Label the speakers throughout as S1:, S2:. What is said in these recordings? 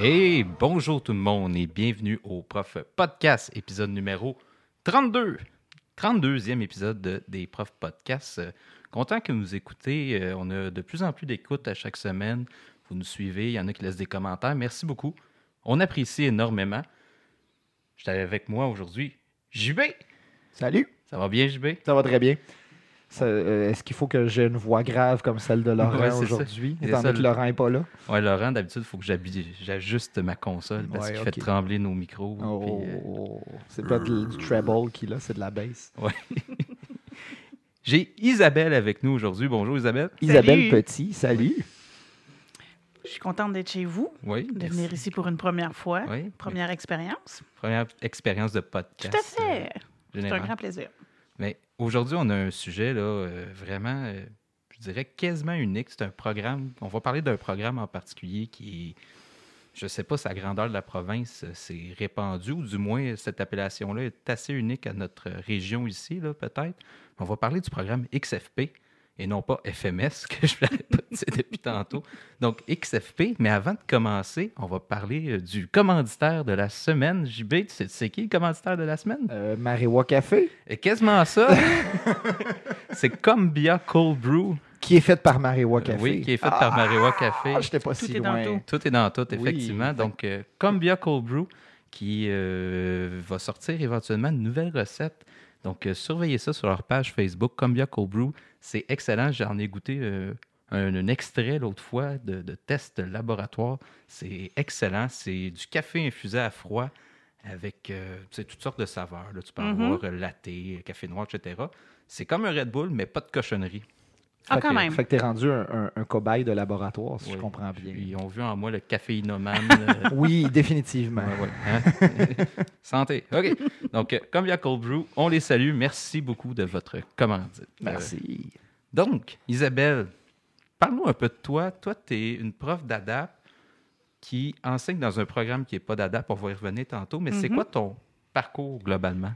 S1: Et bonjour tout le monde et bienvenue au Prof Podcast, épisode numéro 32. 32e épisode de- des Prof Podcasts. Euh, Content que vous écoutez. Euh, On a de plus en plus d'écoutes à chaque semaine. Vous nous suivez. Il y en a qui laissent des commentaires. Merci beaucoup. On apprécie énormément. J'étais avec moi aujourd'hui. JB!
S2: Salut,
S1: Ça va bien, JB?
S2: ça va très bien. Euh, Est-ce qu'il faut que j'ai une voix grave comme celle de Laurent
S1: Ouais,
S2: aujourd'hui, étant donné que Laurent n'est pas là?
S1: Ouais, Laurent, d'habitude, il faut que j'ajuste ma console parce
S2: Ouais,
S1: qu'il
S2: ok.
S1: fait trembler nos micros.
S2: Oh,
S1: euh,
S2: c'est pas du treble qu'il a, c'est de la bass.
S1: J'ai Isabelle avec nous aujourd'hui. Bonjour Isabelle.
S2: Isabelle Petit, salut.
S3: Je suis contente d'être chez vous,
S1: Oui.
S3: de
S1: merci.
S3: venir ici pour une première fois.
S1: Oui.
S3: Première expérience.
S1: Première expérience de podcast.
S3: Tout à fait.
S1: euh,
S3: C'est un grand plaisir.
S1: Mais aujourd'hui, on a un sujet là, euh, vraiment, euh, je dirais quasiment unique. C'est un programme. On va parler d'un programme en particulier qui je ne sais pas, sa grandeur de la province euh, s'est répandue, ou du moins cette appellation-là est assez unique à notre région ici, peut-être. On va parler du programme XFP et non pas FMS, que je dit depuis tantôt. Donc XFP, mais avant de commencer, on va parler euh, du commanditaire de la semaine. JB, tu sais, tu sais qui le commanditaire de la semaine?
S2: Euh, Marewa Café,
S1: Et quasiment ça. c'est Combia Cold Brew.
S2: qui est faite par Marewa Café.
S1: Oui, qui est fait par Marewa Café.
S2: Ah, j'étais pas
S3: Tout
S2: si
S3: est dans
S2: loin.
S3: tout.
S1: Tout est dans tout,
S2: Oui.
S1: effectivement. Donc, euh, Combia Cold Brew qui euh, va sortir éventuellement une nouvelle recette. Donc, euh, surveillez ça sur leur page Facebook, Combia Cold Brew. C'est excellent. J'en ai goûté euh, un, un extrait l'autre fois de, de test laboratoire. C'est excellent. C'est du café infusé à froid avec euh, toutes sortes de saveurs. Là. Tu peux
S3: Mhm.
S1: avoir euh, latte, café noir, etc. C'est comme un Red Bull, mais pas de cochonnerie.
S3: Ah,
S2: Fait
S3: quand
S2: que-
S3: même.
S2: Fait que t'es rendu un, un- un cobaye de laboratoire, si je
S1: Oui.
S2: comprends bien.
S1: Ils ont vu en moi le caféinomane. euh,
S2: Oui, définitivement.
S1: Ouais, ouais, hein? Santé. OK. Donc, euh, comme il y a Cold Brew, on les salue. Merci beaucoup de votre commandite. Euh,
S2: Merci.
S1: donc, Isabelle, parle-nous un peu de toi. Toi, tu es une prof d'ADAP qui enseigne dans un programme qui n'est pas d'ADAP. On va y revenir tantôt. Mais c'est
S3: Mhm.
S1: quoi ton parcours globalement?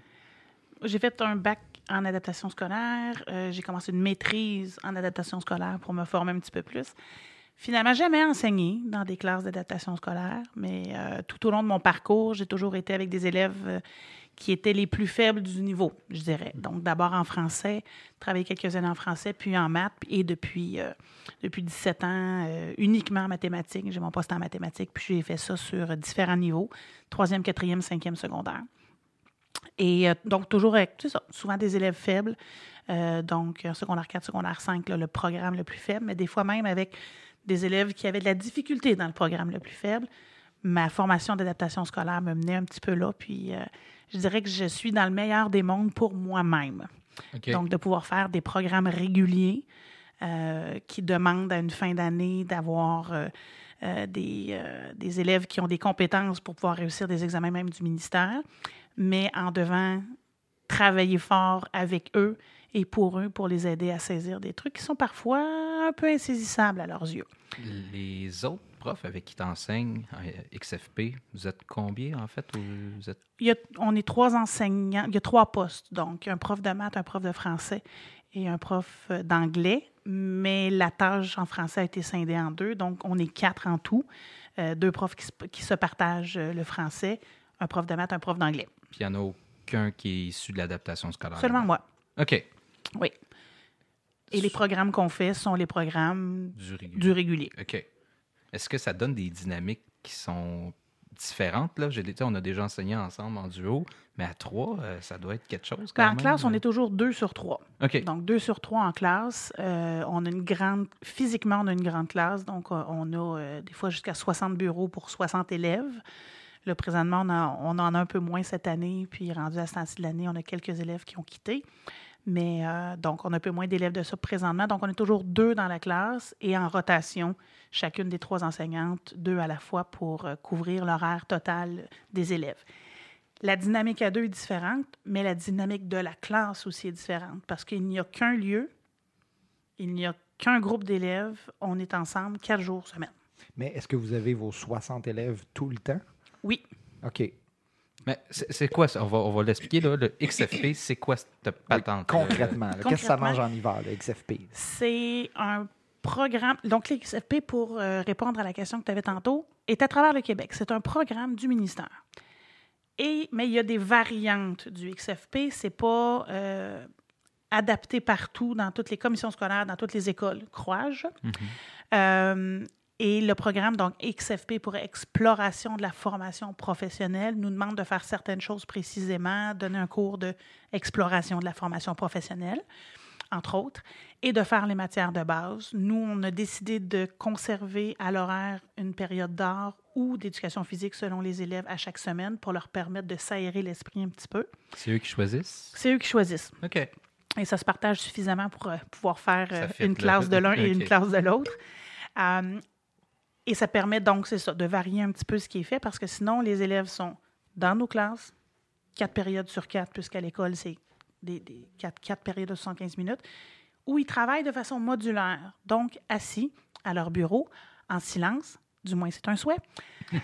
S3: J'ai fait un bac en adaptation scolaire. Euh, j'ai commencé une maîtrise en adaptation scolaire pour me former un petit peu plus. Finalement, jamais enseigné dans des classes d'adaptation scolaire, mais euh, tout au long de mon parcours, j'ai toujours été avec des élèves euh, qui étaient les plus faibles du niveau, je dirais. Donc, d'abord en français, travaillé quelques années en français, puis en maths, et depuis, euh, depuis 17 ans, uniquement en mathématiques. J'ai mon poste en mathématiques, puis j'ai fait ça sur différents niveaux, troisième, quatrième, cinquième secondaire. Et euh, donc, toujours avec, c'est ça, souvent des élèves faibles. Euh, donc, euh, secondaire 4, secondaire 5, là, le programme le plus faible, mais des fois même avec des élèves qui avaient de la difficulté dans le programme le plus faible. Ma formation d'adaptation scolaire me menait un petit peu là, puis euh, je dirais que je suis dans le meilleur des mondes pour moi-même. Donc, de pouvoir faire des programmes réguliers qui demandent à une fin d'année d'avoir euh, des, euh, des élèves qui ont des compétences pour pouvoir réussir des examens même du ministère, mais en devant travailler fort avec eux et pour eux, pour les aider à saisir des trucs qui sont parfois un peu insaisissables à leurs yeux.
S1: Les autres profs avec qui tu enseignes XFP, vous êtes combien en fait? ou Vous êtes...
S3: Il y a- on est trois enseignants, il y a trois postes, donc un prof de maths, un prof de français et un prof euh, d'anglais, mais la tâche en français a été scindée en deux, donc on est quatre en tout, Euh, deux profs qui se, qui se partagent euh, le français, un prof de maths, un prof d'anglais.
S1: Puis il n'y en a aucun qui est issu de l'adaptation scolaire.
S3: Seulement moi,
S1: OK.
S3: oui. Et les programmes qu'on fait sont les programmes
S1: Du régulier.
S3: du régulier.
S1: OK. Est-ce que ça donne des dynamiques qui sont différentes? Là? J'ai, on a déjà enseigné ensemble en duo, mais à trois, euh, ça doit être quelque chose quand
S3: en
S1: même.
S3: classe, on est toujours deux sur trois.
S1: OK.
S3: Donc, deux sur trois en classe. Euh, on a une grande, physiquement, on a une grande classe. Donc, euh, on a euh, des fois jusqu'à 60 bureaux pour 60 élèves. Là, présentement, on, en a un peu moins cette année. Puis, rendu à ce temps-ci de l'année, on a quelques élèves qui ont quitté. Mais euh, donc, on a un peu moins d'élèves de ça présentement. Donc, on est toujours deux dans la classe et en rotation, chacune des trois enseignantes, deux à la fois pour euh, couvrir l'horaire total des élèves. La dynamique à deux est différente, mais la dynamique de la classe aussi est différente parce qu'il n'y a qu'un lieu, il n'y a qu'un groupe d'élèves, on est ensemble quatre jours semaine.
S2: Mais est-ce que vous avez vos 60 élèves tout le temps?
S3: Oui.
S2: OK.
S1: Mais c'est, quoi ça? On va, on va l'expliquer. Là, le XFP, c'est quoi cette patente?
S2: Concrètement, qu'est-ce que ça mange en hiver, le XFP?
S3: C'est un programme. Donc, l'XFP, pour euh, répondre à la question que tu avais tantôt, est à travers le Québec. C'est un programme du ministère. Et, mais il y a des variantes du XFP. C'est pas euh, adapté partout dans toutes les commissions scolaires, dans toutes les écoles, crois-je. Euh, et le programme, donc XFP pour exploration de la formation professionnelle, nous demande de faire certaines choses précisément, donner un cours d'exploration de la formation professionnelle, entre autres, et de faire les matières de base. Nous, on a décidé de conserver à l'horaire une période d'art ou d'éducation physique selon les élèves à chaque semaine pour leur permettre de s'aérer l'esprit un petit peu.
S1: C'est eux qui choisissent?
S3: C'est eux qui choisissent.
S1: OK.
S3: Et ça se partage suffisamment pour euh, pouvoir faire euh, une classe de l'un et une classe de l'autre. Euh, et ça permet donc, c'est ça, de varier un petit peu ce qui est fait parce que sinon, les élèves sont dans nos classes, quatre périodes sur quatre, puisqu'à l'école, c'est des, des quatre, quatre périodes de 75 minutes, où ils travaillent de façon modulaire, donc assis à leur bureau, en silence, du moins c'est un souhait,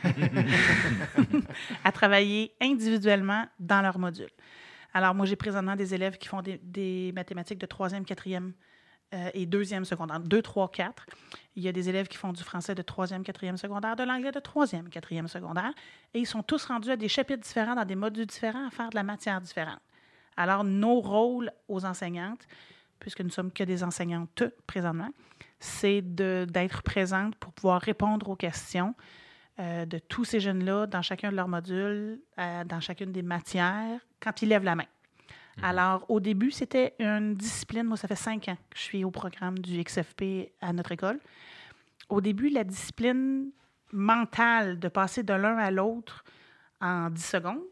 S3: à travailler individuellement dans leur module. Alors, moi, j'ai présentement des élèves qui font des, des mathématiques de troisième, quatrième euh, et deuxième secondaire, 2, 3, 4. Il y a des élèves qui font du français de troisième, quatrième secondaire, de l'anglais de troisième, quatrième secondaire. Et ils sont tous rendus à des chapitres différents, dans des modules différents, à faire de la matière différente. Alors, nos rôles aux enseignantes, puisque nous sommes que des enseignantes présentement, c'est d'être présentes pour pouvoir répondre aux questions euh, de tous ces jeunes-là dans chacun de leurs modules, euh, dans chacune des matières, quand ils lèvent la main. Alors, au début, c'était une discipline. Moi, ça fait cinq ans que je suis au programme du XFP à notre école. Au début, la discipline mentale de passer de l'un à l'autre en 10 secondes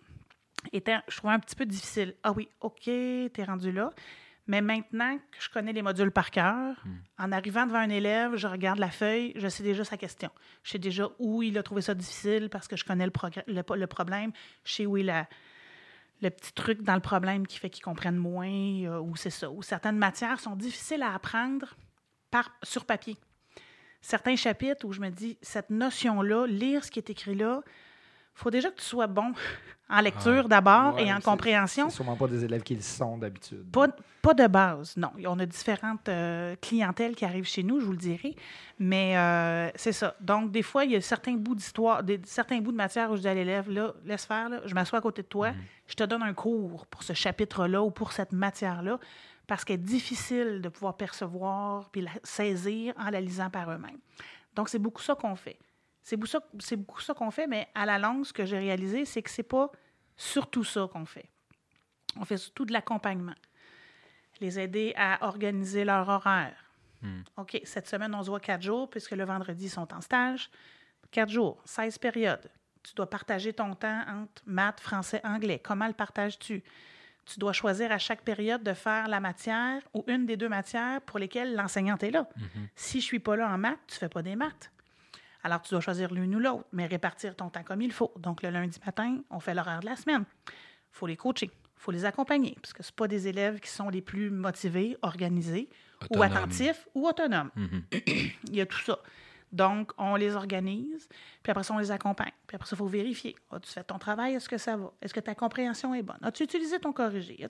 S3: était, je trouvais un petit peu difficile. Ah oui, OK, t'es rendu là. Mais maintenant que je connais les modules par cœur, en arrivant devant un élève, je regarde la feuille, je sais déjà sa question. Je sais déjà où il a trouvé ça difficile parce que je connais le, le problème. Je sais où il a le petit truc dans le problème qui fait qu'ils comprennent moins, euh, ou c'est ça. Ou certaines matières sont difficiles à apprendre sur papier. Certains chapitres où je me dis, cette notion-là, lire ce qui est écrit là, faut déjà que tu sois bon en lecture d'abord
S2: Ouais,
S3: et en compréhension.
S2: C'est sûrement pas des élèves qui le sont d'habitude.
S3: Pas, pas de base, non. On a différentes euh, clientèles qui arrivent chez nous, je vous le dirai. Mais euh, c'est ça. Donc, des fois, il y a certains bouts d'histoire, certains bouts de matière où je dis à l'élève, là, laisse faire, là, je m'assois à côté de toi, je te donne un cours pour ce chapitre-là ou pour cette matière-là, parce qu'elle est difficile de pouvoir percevoir puis la saisir en la lisant par eux-mêmes. Donc, c'est beaucoup ça qu'on fait. C'est beaucoup ça, c'est beaucoup ça qu'on fait, mais à la longue, ce que j'ai réalisé, c'est que c'est pas surtout ça qu'on fait. On fait surtout de l'accompagnement les aider à organiser leur horaire. OK, cette semaine, on se voit quatre jours, puisque le vendredi, ils sont en stage. Quatre jours, 16 périodes. Tu dois partager ton temps entre maths, français, anglais. Comment le partages-tu? Tu dois choisir à chaque période de faire la matière ou une des deux matières pour lesquelles l'enseignante est là. Si je suis pas là en maths, tu fais pas des maths. Alors, tu dois choisir l'une ou l'autre, mais répartir ton temps comme il faut. Donc, le lundi matin, on fait l'horaire de la semaine. Il faut les coacher, il faut les accompagner, parce que ce pas des élèves qui sont les plus motivés, organisés, ou attentifs, ou autonomes.
S1: Mhm.
S3: Il y a tout ça. Donc, on les organise, puis après ça, on les accompagne. Puis après ça, il faut vérifier. As-tu fait ton travail? Est-ce que ça va? Est-ce que ta compréhension est bonne? As-tu utilisé ton corrigé?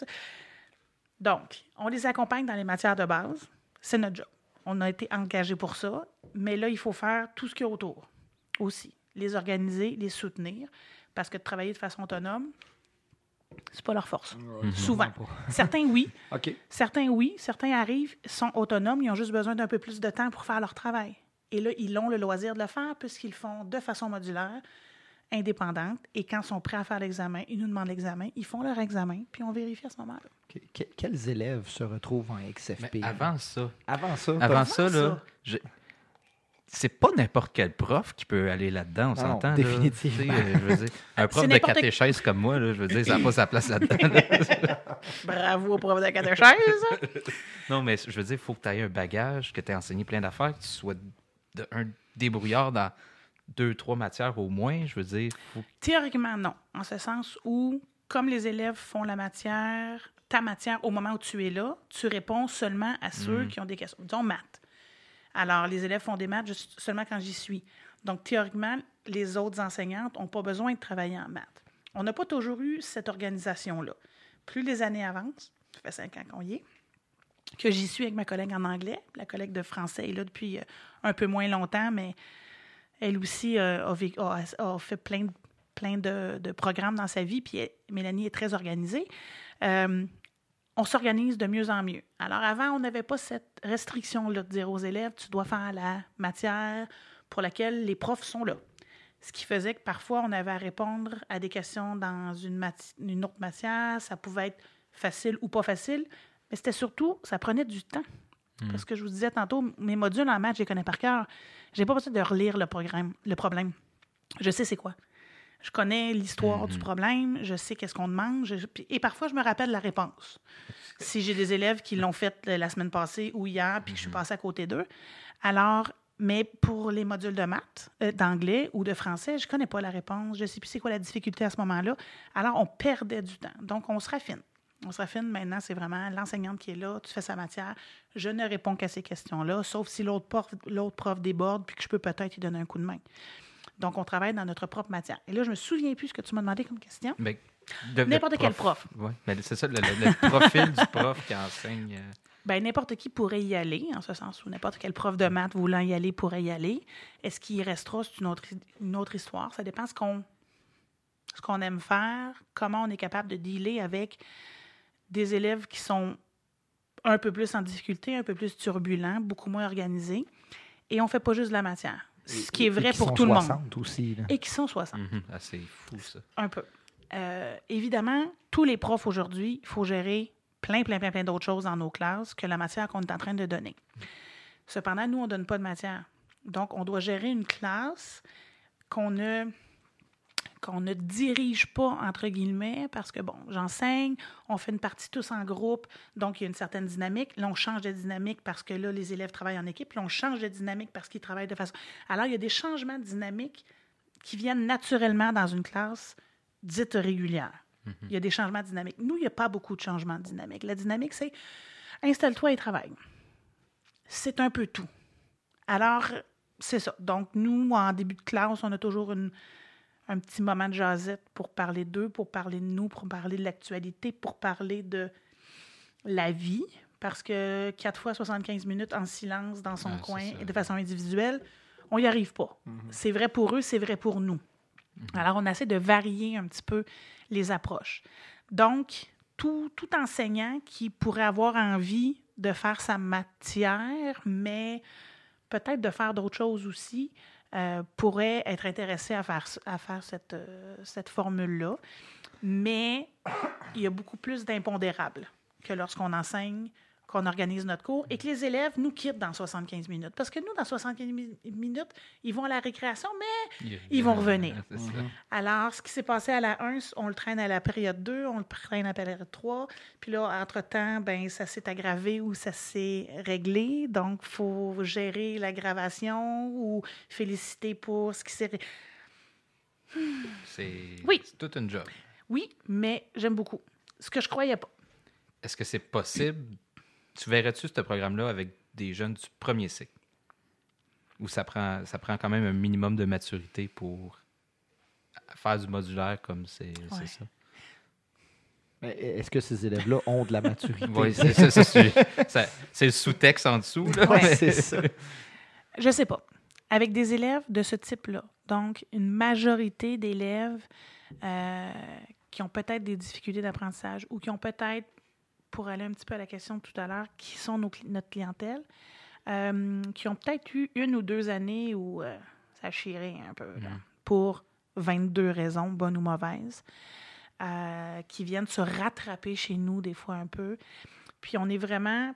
S3: Donc, on les accompagne dans les matières de base. C'est notre job. On a été engagé pour ça, mais là, il faut faire tout ce qu'il y a autour aussi. Les organiser, les soutenir, parce que de travailler de façon autonome, c'est pas leur force. Souvent. Certains, oui. Certains, oui. Certains arrivent, sont autonomes, ils ont juste besoin d'un peu plus de temps pour faire leur travail. Et là, ils ont le loisir de le faire puisqu'ils le font de façon modulaire, indépendante. Et quand ils sont prêts à faire l'examen, ils nous demandent l'examen, ils font leur examen, puis on vérifie à ce moment-là.
S2: Que- que- quels élèves se retrouvent en
S1: Mais
S2: XFP?
S1: avant ça,
S2: Avant ça,
S1: avant ça,
S3: ça?
S1: là, je- c'est pas n'importe quel prof qui peut aller là-dedans, on
S2: Non,
S1: s'entend. là.
S2: définitivement.
S1: Tu sais, euh, je veux dire, un prof
S3: C'est
S1: de
S3: n'importe-
S1: catéchèse comme moi, là, je veux dire, ça n'a pas sa place là-dedans. là.
S3: Bravo au prof de catéchèse!
S1: non, mais je veux dire, il faut que tu aies un bagage, que tu aies enseigné plein d'affaires, que tu sois de- un débrouillard dans deux, trois matières au moins. Je veux dire, faut...
S3: Théoriquement, non. En ce sens où, comme les élèves font la matière, ta matière au moment où tu es là, tu réponds seulement à ceux qui ont des questions. Disons maths. Alors, les élèves font des maths juste seulement quand j'y suis. Donc, théoriquement, les autres enseignantes n'ont pas besoin de travailler en maths. On n'a pas toujours eu cette organisation-là. Plus les années avancent, ça fait cinq ans qu'on y est, que j'y suis avec ma collègue en anglais. La collègue de français est là depuis euh, un peu moins longtemps, mais Elle aussi euh, a, vécu- a- a fait plein, de- plein de, de programmes dans sa vie, puis elle- Mélanie est très organisée. Euh, on s'organise de mieux en mieux. Alors avant, on n'avait pas cette restriction-là de dire aux élèves, tu dois faire la matière pour laquelle les profs sont là. Ce qui faisait que parfois, on avait à répondre à des questions dans une, autre matière. Ça pouvait être facile ou pas facile, mais c'était surtout, ça prenait du temps. Parce que je vous disais tantôt, mes modules en maths, je les connais par cœur. J'ai pas besoin de relire le programme, le problème. Je sais c'est quoi. Je connais l'histoire du problème, je sais qu'est-ce qu'on demande, je- et parfois je me rappelle la réponse. Si j'ai des élèves qui l'ont fait euh, la semaine passée ou hier, puis que je suis passée à côté d'eux. Alors, mais pour les modules de maths, euh, d'anglais ou de français, je connais pas la réponse, je sais plus c'est quoi la difficulté à ce moment-là. Alors, on perdait du temps. Donc, on se raffine. On se raffine maintenant, c'est vraiment l'enseignante qui est là, tu fais sa matière. Je ne réponds qu'à ces questions-là, sauf si l'autre prof, l'autre prof déborde, puis que je peux peut-être lui donner un coup de main. Donc, on travaille dans notre propre matière. Et là, je me souviens plus ce que tu m'as demandé comme question.
S1: Ben, de-
S3: N'importe quel prof.
S1: Oui, mais c'est ça, le, le- le profil du prof qui enseigne. euh,
S3: Ben, n'importe qui pourrait y aller, en ce sens où n'importe quel prof de maths voulant y aller pourrait y aller. Est-ce qu'il y restera? C'est une autre, une autre histoire. Ça dépend ce qu'on ce qu'on aime faire, comment on est capable de dealer avec des élèves qui sont un peu plus en difficulté, un peu plus turbulents, beaucoup moins organisés. Et on ne fait pas juste de la matière. Ce qui est
S2: Et- et
S3: vrai
S2: qui
S3: pour
S2: sont
S3: tout le monde.
S2: 60 aussi. là.
S3: Et qui sont 60.
S1: mhm, ah, c'est fou, ça.
S3: Un peu. Euh, évidemment, tous les profs aujourd'hui, il faut gérer plein, plein, plein, plein d'autres choses dans nos classes que la matière qu'on est en train de donner. Cependant, nous, on ne donne pas de matière. Donc, on doit gérer une classe qu'on ne, qu'on ne dirige pas, entre guillemets, parce que, bon, j'enseigne, on fait une partie tous en groupe, donc il y a une certaine dynamique. Là, on change de dynamique parce que là, les élèves travaillent en équipe. Là, on change de dynamique parce qu'ils travaillent de façon... Alors, il y a des changements de dynamique qui viennent naturellement dans une classe dite régulière. Il y a des changements dynamiques. Nous, il n'y a pas beaucoup de changements dynamiques. La dynamique, c'est installe-toi et travaille. C'est un peu tout. Alors, c'est ça. Donc, nous, en début de classe, on a toujours une- un petit moment de jasette pour parler d'eux, pour parler de nous, pour parler de l'actualité, pour parler de la vie. Parce que 4 fois 75 minutes en silence dans son
S1: Ah,
S3: coin et de façon individuelle, on n'y arrive pas. C'est vrai pour eux, c'est vrai pour nous. Alors, on essaie de varier un petit peu les approches. Donc, tout, tout enseignant qui pourrait avoir envie de faire sa matière, mais peut-être de faire d'autres choses aussi, euh, pourrait être intéressé à faire, à faire cette, euh, cette formule-là. Mais il y a beaucoup plus d'impondérables que lorsqu'on enseigne, qu'on organise notre cours et que les élèves nous quittent dans 75 minutes. Parce que nous, dans 75 mi- minutes, ils vont à la récréation, mais Ils vont revenir.
S1: Ça.
S3: alors, ce qui s'est passé à la 1, on le traîne à la période 2, on le traîne à la période 3. Puis là, entre-temps, ben, ça s'est aggravé ou ça s'est réglé. Donc, il faut gérer l'aggravation ou féliciter pour ce qui s'est... ré-
S1: C'est
S3: Oui.
S1: c'est toute une job.
S3: Oui, mais j'aime beaucoup. Ce que je croyais pas.
S1: Est-ce que c'est possible? Tu verrais-tu ce programme-là avec des jeunes du premier cycle? Ou ça prend, ça prend quand même un minimum de maturité pour faire du modulaire comme c'est
S3: Ouais.
S1: ça?
S2: Mais Est-ce que ces élèves-là ont de la maturité?
S1: Oui, c'est le sous-texte en dessous. Là,
S2: Ouais,
S1: mais-
S2: c'est ça.
S3: Je sais pas. Avec des élèves de ce type-là, donc une majorité d'élèves euh, qui ont peut-être des difficultés d'apprentissage ou qui ont peut-être, pour aller un petit peu à la question de tout à l'heure, qui sont nos notre clientèle, euh, qui ont peut-être eu une ou deux années où euh, ça a chiré un peu, là,
S1: Mhm.
S3: pour 22 raisons, bonnes ou mauvaises, euh, qui viennent se rattraper chez nous des fois un peu. Puis on est vraiment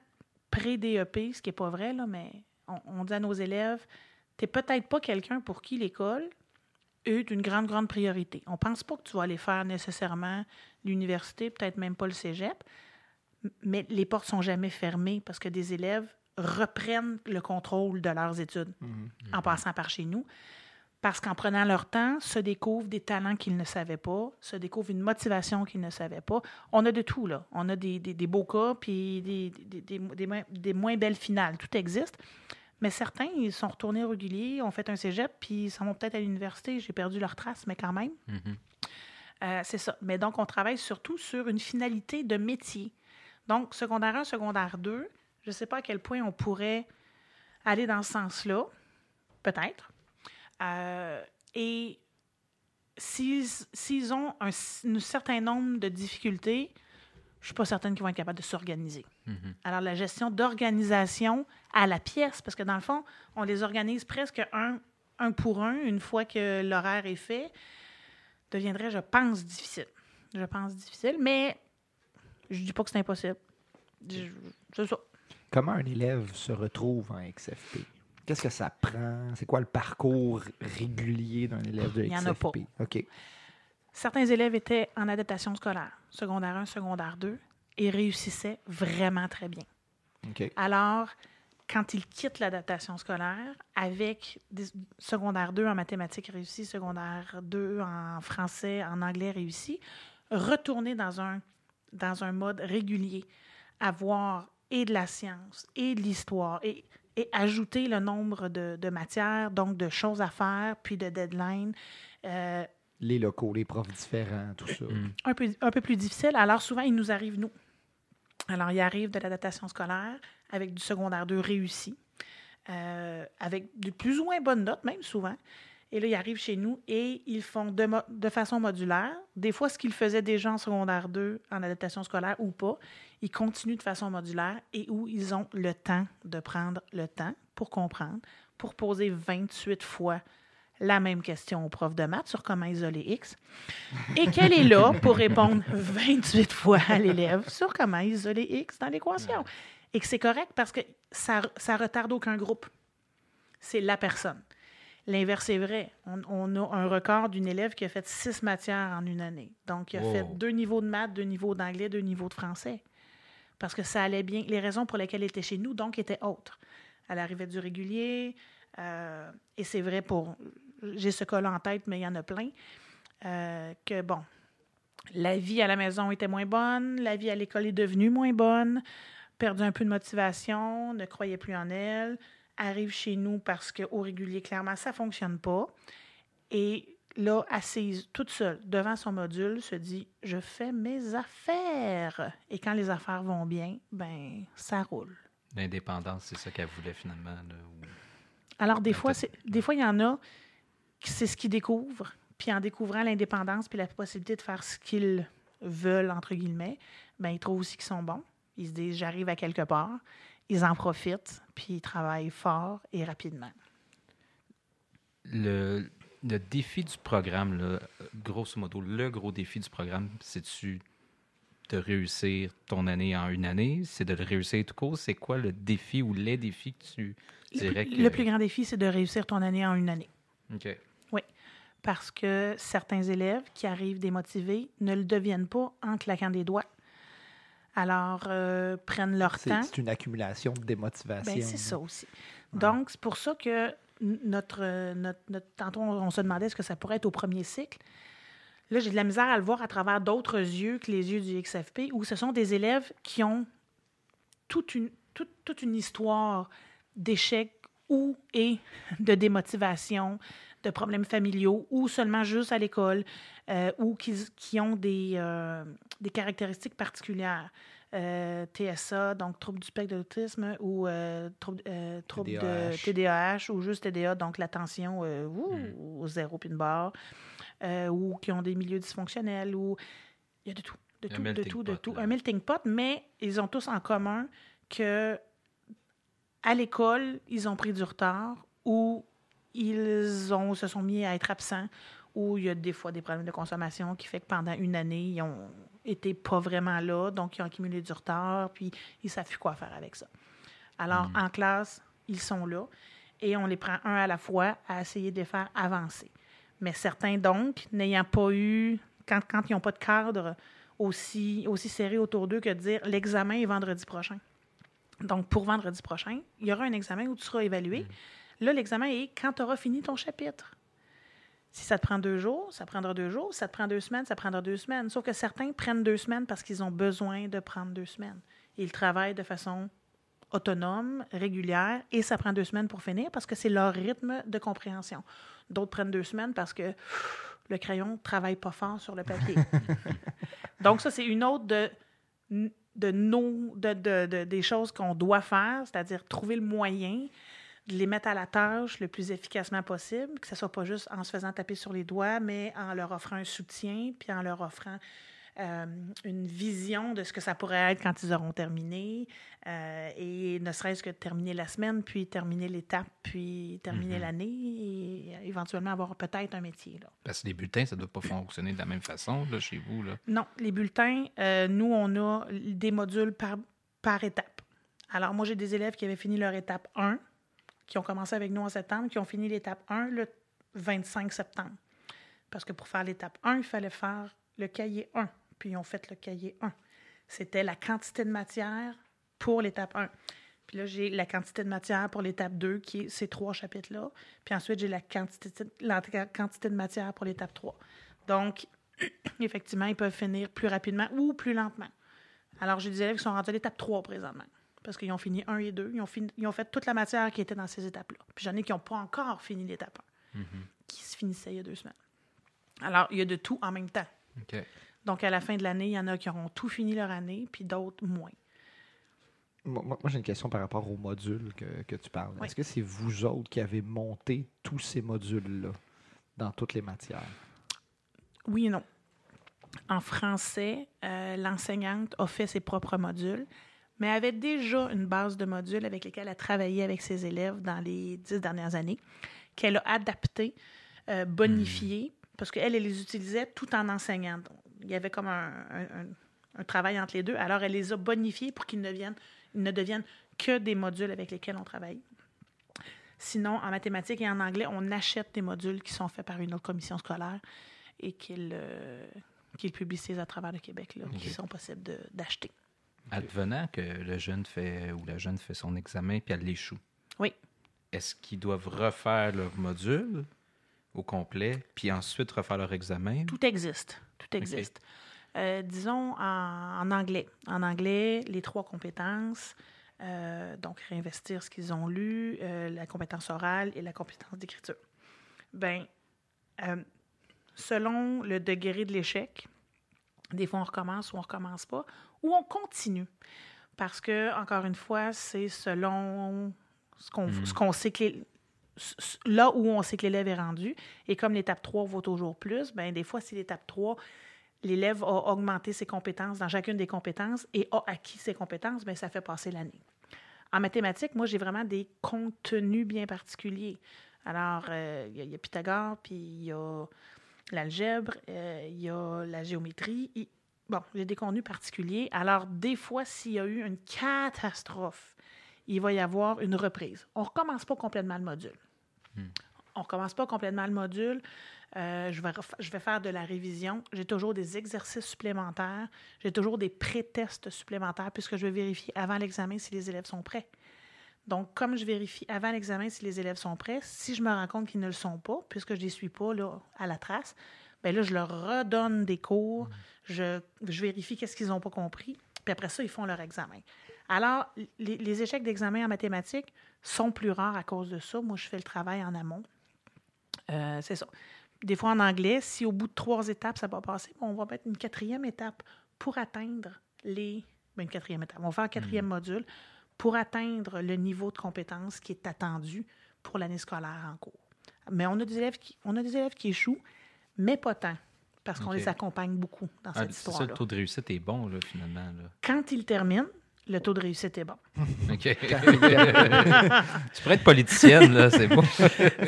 S3: pré-DEP, ce qui n'est pas vrai, là, mais on, on dit à nos élèves, tu n'es peut-être pas quelqu'un pour qui l'école est une grande, grande priorité. On ne pense pas que tu vas aller faire nécessairement l'université, peut-être même pas le cégep, mais les portes sont jamais fermées parce que des élèves reprennent le contrôle de leurs études en passant par chez nous. Parce qu'en prenant leur temps, se découvrent des talents qu'ils ne savaient pas, se découvrent une motivation qu'ils ne savaient pas. On a de tout, là. On a des, des- des beaux cas, puis des, des- des- des moins- des moins belles finales. Tout existe. Mais certains, ils sont retournés réguliers, ont fait un cégep, puis ils s'en vont peut-être à l'université. J'ai perdu leur trace, mais quand même.
S1: Mhm.
S3: Euh, c'est ça. Mais donc, on travaille surtout sur une finalité de métier. Donc, secondaire 1, secondaire 2, je ne sais pas à quel point on pourrait aller dans ce sens-là, peut-être. Euh, et s'ils s'ils ont un, certain nombre de difficultés, je suis pas certaine qu'ils vont être capables de s'organiser.
S1: Mhm.
S3: Alors, la gestion d'organisation à la pièce, parce que dans le fond, on les organise presque un, un pour un une fois que l'horaire est fait, deviendrait, je pense, difficile. Je pense difficile, mais je dis pas que c'est impossible. C'est ça.
S2: Comment un élève se retrouve en XFP? Qu'est-ce que ça prend? C'est quoi le parcours régulier d'un élève de
S3: Il y en
S2: XFP?
S3: a pas.
S2: OK.
S3: Certains élèves étaient en adaptation scolaire, secondaire 1, secondaire 2, et réussissaient vraiment très bien. Alors, quand ils quittent l'adaptation scolaire, avec des secondaire 2 en mathématiques réussi, secondaire 2 en français, en anglais réussi, retourner dans un, dans un mode régulier, avoir et de la science et de l'histoire et, et ajouter le nombre de, de matières, donc de choses à faire, puis de deadlines. euh,
S2: Les locaux, les profs différents, tout ça.
S1: Mhm.
S3: un peu, un peu plus difficile. Alors, souvent, il nous arrive, nous. Alors, il arrive de l'adaptation scolaire avec du secondaire 2 réussi, euh, avec de plus ou moins bonnes notes, même souvent. Et là, ils arrivent chez nous et ils font de, façon modulaire. Des fois, ce qu'ils faisaient déjà en secondaire 2, en adaptation scolaire ou pas, ils continuent de façon modulaire et où ils ont le temps de prendre le temps pour comprendre, pour poser 28 fois la même question au prof de maths sur comment isoler X et qu'elle est là pour répondre 28 fois à l'élève sur comment isoler X dans l'équation. Et que c'est correct parce que ça ça retarde aucun groupe. C'est la personne. L'inverse est vrai. On, on a un record d'une élève qui a fait six matières en une année. Donc, il a
S1: Wow.
S3: fait deux niveaux de maths, deux niveaux d'anglais, deux niveaux de français. Parce que ça allait bien. Les raisons pour lesquelles elle était chez nous, donc, étaient autres. Elle arrivait du régulier. euh, et c'est vrai pour. J'ai ce cas-là en tête, mais il y en a plein. euh, que, bon, la vie à la maison était moins bonne, la vie à l'école est devenue moins bonne, perdu un peu de motivation, ne croyait plus en elle, arrive chez nous parce qu'au régulier, clairement, ça ne fonctionne pas. Et là, assise toute seule devant son module, se dit Je fais mes affaires. Et quand les affaires vont bien, ben ça roule.
S1: L'indépendance, c'est ça qu'elle voulait finalement. là, ou-
S3: Alors, des fois, des fois, il y en a qui c'est ce qu'ils découvrent. Puis en découvrant l'indépendance puis la possibilité de faire ce qu'ils veulent, entre guillemets, ben, ils trouvent aussi qu'ils sont bons. Ils se disent, j'arrive à quelque part. Ils en profitent, puis ils travaillent fort et rapidement.
S1: Le, le défi du programme, là, grosso modo, le gros défi du programme, c'est-tu de réussir ton année en une année? C'est de le réussir tout court? C'est quoi le défi ou les défis que tu dirais
S3: plus-
S1: que...
S3: le plus grand défi, c'est de réussir ton année en une année.
S1: OK.
S3: Parce que certains élèves qui arrivent démotivés ne le deviennent pas en claquant des doigts. Alors, euh, prennent leur temps.
S2: c'est une accumulation de démotivation.
S3: Ben, c'est ça aussi. Donc, c'est pour ça que notre, euh, notre, notre- Tantôt, on, on se demandait est-ce que ça pourrait être au premier cycle. Là, j'ai de la misère à le voir à travers d'autres yeux que les yeux du XFP, où ce sont des élèves qui ont toute une, toute, toute une histoire d'échecs ou et de démotivation, de problèmes familiaux, ou seulement juste à l'école, euh, ou qui, qui ont des, euh, des caractéristiques particulières. Euh, TSA, donc trouble du spectre de l'autisme, ou trouble, trouble de TDAH, ou juste TDA, donc l'attention ouh, au zéro puis une barre, ou qui ont des milieux dysfonctionnels, ou il y a de tout, de tout, de tout, de tout.
S1: là.
S3: Un melting pot, mais ils ont tous en commun que à l'école, ils ont pris du retard ou ils ont, se sont mis à être absents ou il y a des fois des problèmes de consommation qui fait que pendant une année, ils ont été pas vraiment là, donc ils ont accumulé du retard, puis ils ne savent plus quoi faire avec ça. Alors,
S1: Mm.
S3: en classe, ils sont là et on les prend un à la fois à essayer de les faire avancer. Mais certains, donc, n'ayant pas eu, quand, quand ils n'ont pas de cadre aussi, aussi serré autour d'eux que de dire l'examen est vendredi prochain. Donc, pour vendredi prochain, il y aura un examen où tu seras évalué. Là, l'examen est quand tu auras fini ton chapitre. Si ça te prend deux jours, ça prendra deux jours. Si ça te prend deux semaines, ça prendra deux semaines. Sauf que certains prennent deux semaines parce qu'ils ont besoin de prendre deux semaines. Ils travaillent de façon autonome, régulière, et ça prend deux semaines pour finir parce que c'est leur rythme de compréhension. D'autres prennent deux semaines parce que pff, le crayon ne travaille pas fort sur le papier. Donc, ça, c'est une autre de, de nos, de, de- de- des choses qu'on doit faire, c'est-à-dire trouver le moyen de les mettre à la tâche le plus efficacement possible, que ce soit pas juste en se faisant taper sur les doigts, mais en leur offrant un soutien, puis en leur offrant euh, une vision de ce que ça pourrait être quand ils auront terminé, euh, et ne serait-ce que terminer la semaine, puis terminer l'étape, puis terminer
S1: Mhm.
S3: l'année, et éventuellement avoir peut-être un métier. Là.
S1: Parce que les bulletins, ça ne doit pas fonctionner de la même façon là, chez vous. Là.
S3: Non, les bulletins, euh, nous, on a des modules par, par étape. Alors, moi, j'ai des élèves qui avaient fini leur étape 1, qui ont commencé avec nous en septembre, qui ont fini l'étape 1 le 25 septembre. Parce que pour faire l'étape 1, il fallait faire le cahier 1. Puis ils ont fait le cahier 1. C'était la quantité de matière pour l'étape 1. Puis là, j'ai la quantité de matière pour l'étape 2, qui est ces trois chapitres-là. Puis ensuite, j'ai la quantité, la quantité de matière pour l'étape 3. Donc, effectivement, ils peuvent finir plus rapidement ou plus lentement. Alors, j'ai des élèves qui sont rendus à l'étape 3 présentement. Parce qu'ils ont fini 1 et 2. Ils ont, fini- ils ont fait toute la matière qui était dans ces étapes-là. Puis j'en ai qui n'ont pas encore fini l'étape 1, qui se finissait il y a deux semaines. Alors, il y a de tout en même temps.
S1: OK.
S3: Donc, à la fin de l'année, il y en a qui auront tout fini leur année, puis d'autres moins.
S2: Moi, moi, j'ai une question par rapport aux modules que, que tu parles.
S3: Oui.
S2: Est-ce que c'est vous autres qui avez monté tous ces modules-là dans toutes les matières?
S3: Oui et non. En français, euh, l'enseignante a fait ses propres modules, mais avait déjà une base de modules avec lesquels elle a travaillé avec ses élèves dans les dix dernières années, qu'elle a adapté, euh, bonifié, parce qu'elle, elle les utilisait tout en enseignant. Donc, il y avait comme un, un- un- un travail entre les deux. Alors, elle les a bonifiés pour qu'ils ne, viennent- ils ne deviennent que des modules avec lesquels on travaille. Sinon, en mathématiques et en anglais, on achète des modules qui sont faits par une autre commission scolaire et qu'ils euh, publicisent à travers le Québec, là, qui sont possibles d'acheter.
S1: Advenant que le jeune fait ou la jeune fait son examen puis elle l'échoue.
S3: Oui.
S1: Est-ce qu'ils doivent refaire leur module au complet puis ensuite refaire leur examen?
S3: Tout existe. Tout existe. Euh, disons en, en anglais. En anglais, les trois compétences, euh, donc réinvestir ce qu'ils ont lu, euh, la compétence orale et la compétence d'écriture. Ben, euh, selon le degré de l'échec, des fois on recommence ou on recommence pas, ou on continue. Parce que, encore une fois, c'est selon ce qu'on ce qu'on sait que les- là où on sait que l'élève est rendu. Et comme l'étape 3 vaut toujours plus, ben des fois, si l'étape 3, l'élève a augmenté ses compétences dans chacune des compétences et a acquis ses compétences, ben ça fait passer l'année. En mathématiques, moi, j'ai vraiment des contenus bien particuliers. Alors, euh, il y a- il y, a Pythagore, puis il y a l'algèbre, euh, il y a la géométrie. Il- Bon, j'ai des contenus particuliers. Alors, des fois, s'il y a eu une catastrophe, il va y avoir une reprise. On ne recommence pas complètement le module. On ne recommence pas complètement le module. Euh, je, vais je vais faire de la révision. J'ai toujours des exercices supplémentaires. J'ai toujours des pré-tests supplémentaires puisque je vais vérifier avant l'examen si les élèves sont prêts. Donc, comme je vérifie avant l'examen si les élèves sont prêts, si je me rends compte qu'ils ne le sont pas, puisque je ne les suis pas là, à la trace, bien là, je leur redonne des cours, je, je vérifie qu'est-ce qu'ils n'ont pas compris, puis après ça, ils font leur examen. Alors, les, les échecs d'examen en mathématiques sont plus rares à cause de ça. Moi, je fais le travail en amont. Euh, c'est ça. Des fois, en anglais, si au bout de trois étapes, ça va passer, on va mettre une quatrième étape pour atteindre les... ben, une quatrième étape. On va faire un quatrième module pour atteindre le niveau de compétence qui est attendu pour l'année scolaire en cours. Mais on a des élèves qui, on a des élèves qui échouent, mais pas tant, parce qu'on les accompagne beaucoup dans
S1: Ah,
S3: cette
S1: c'est ça,
S3: histoire-là.
S1: le taux de réussite est bon, là, finalement. Là.
S3: Quand ils terminent, le taux de réussite est bon.
S1: OK. tu pourrais être politicienne, là, c'est bon.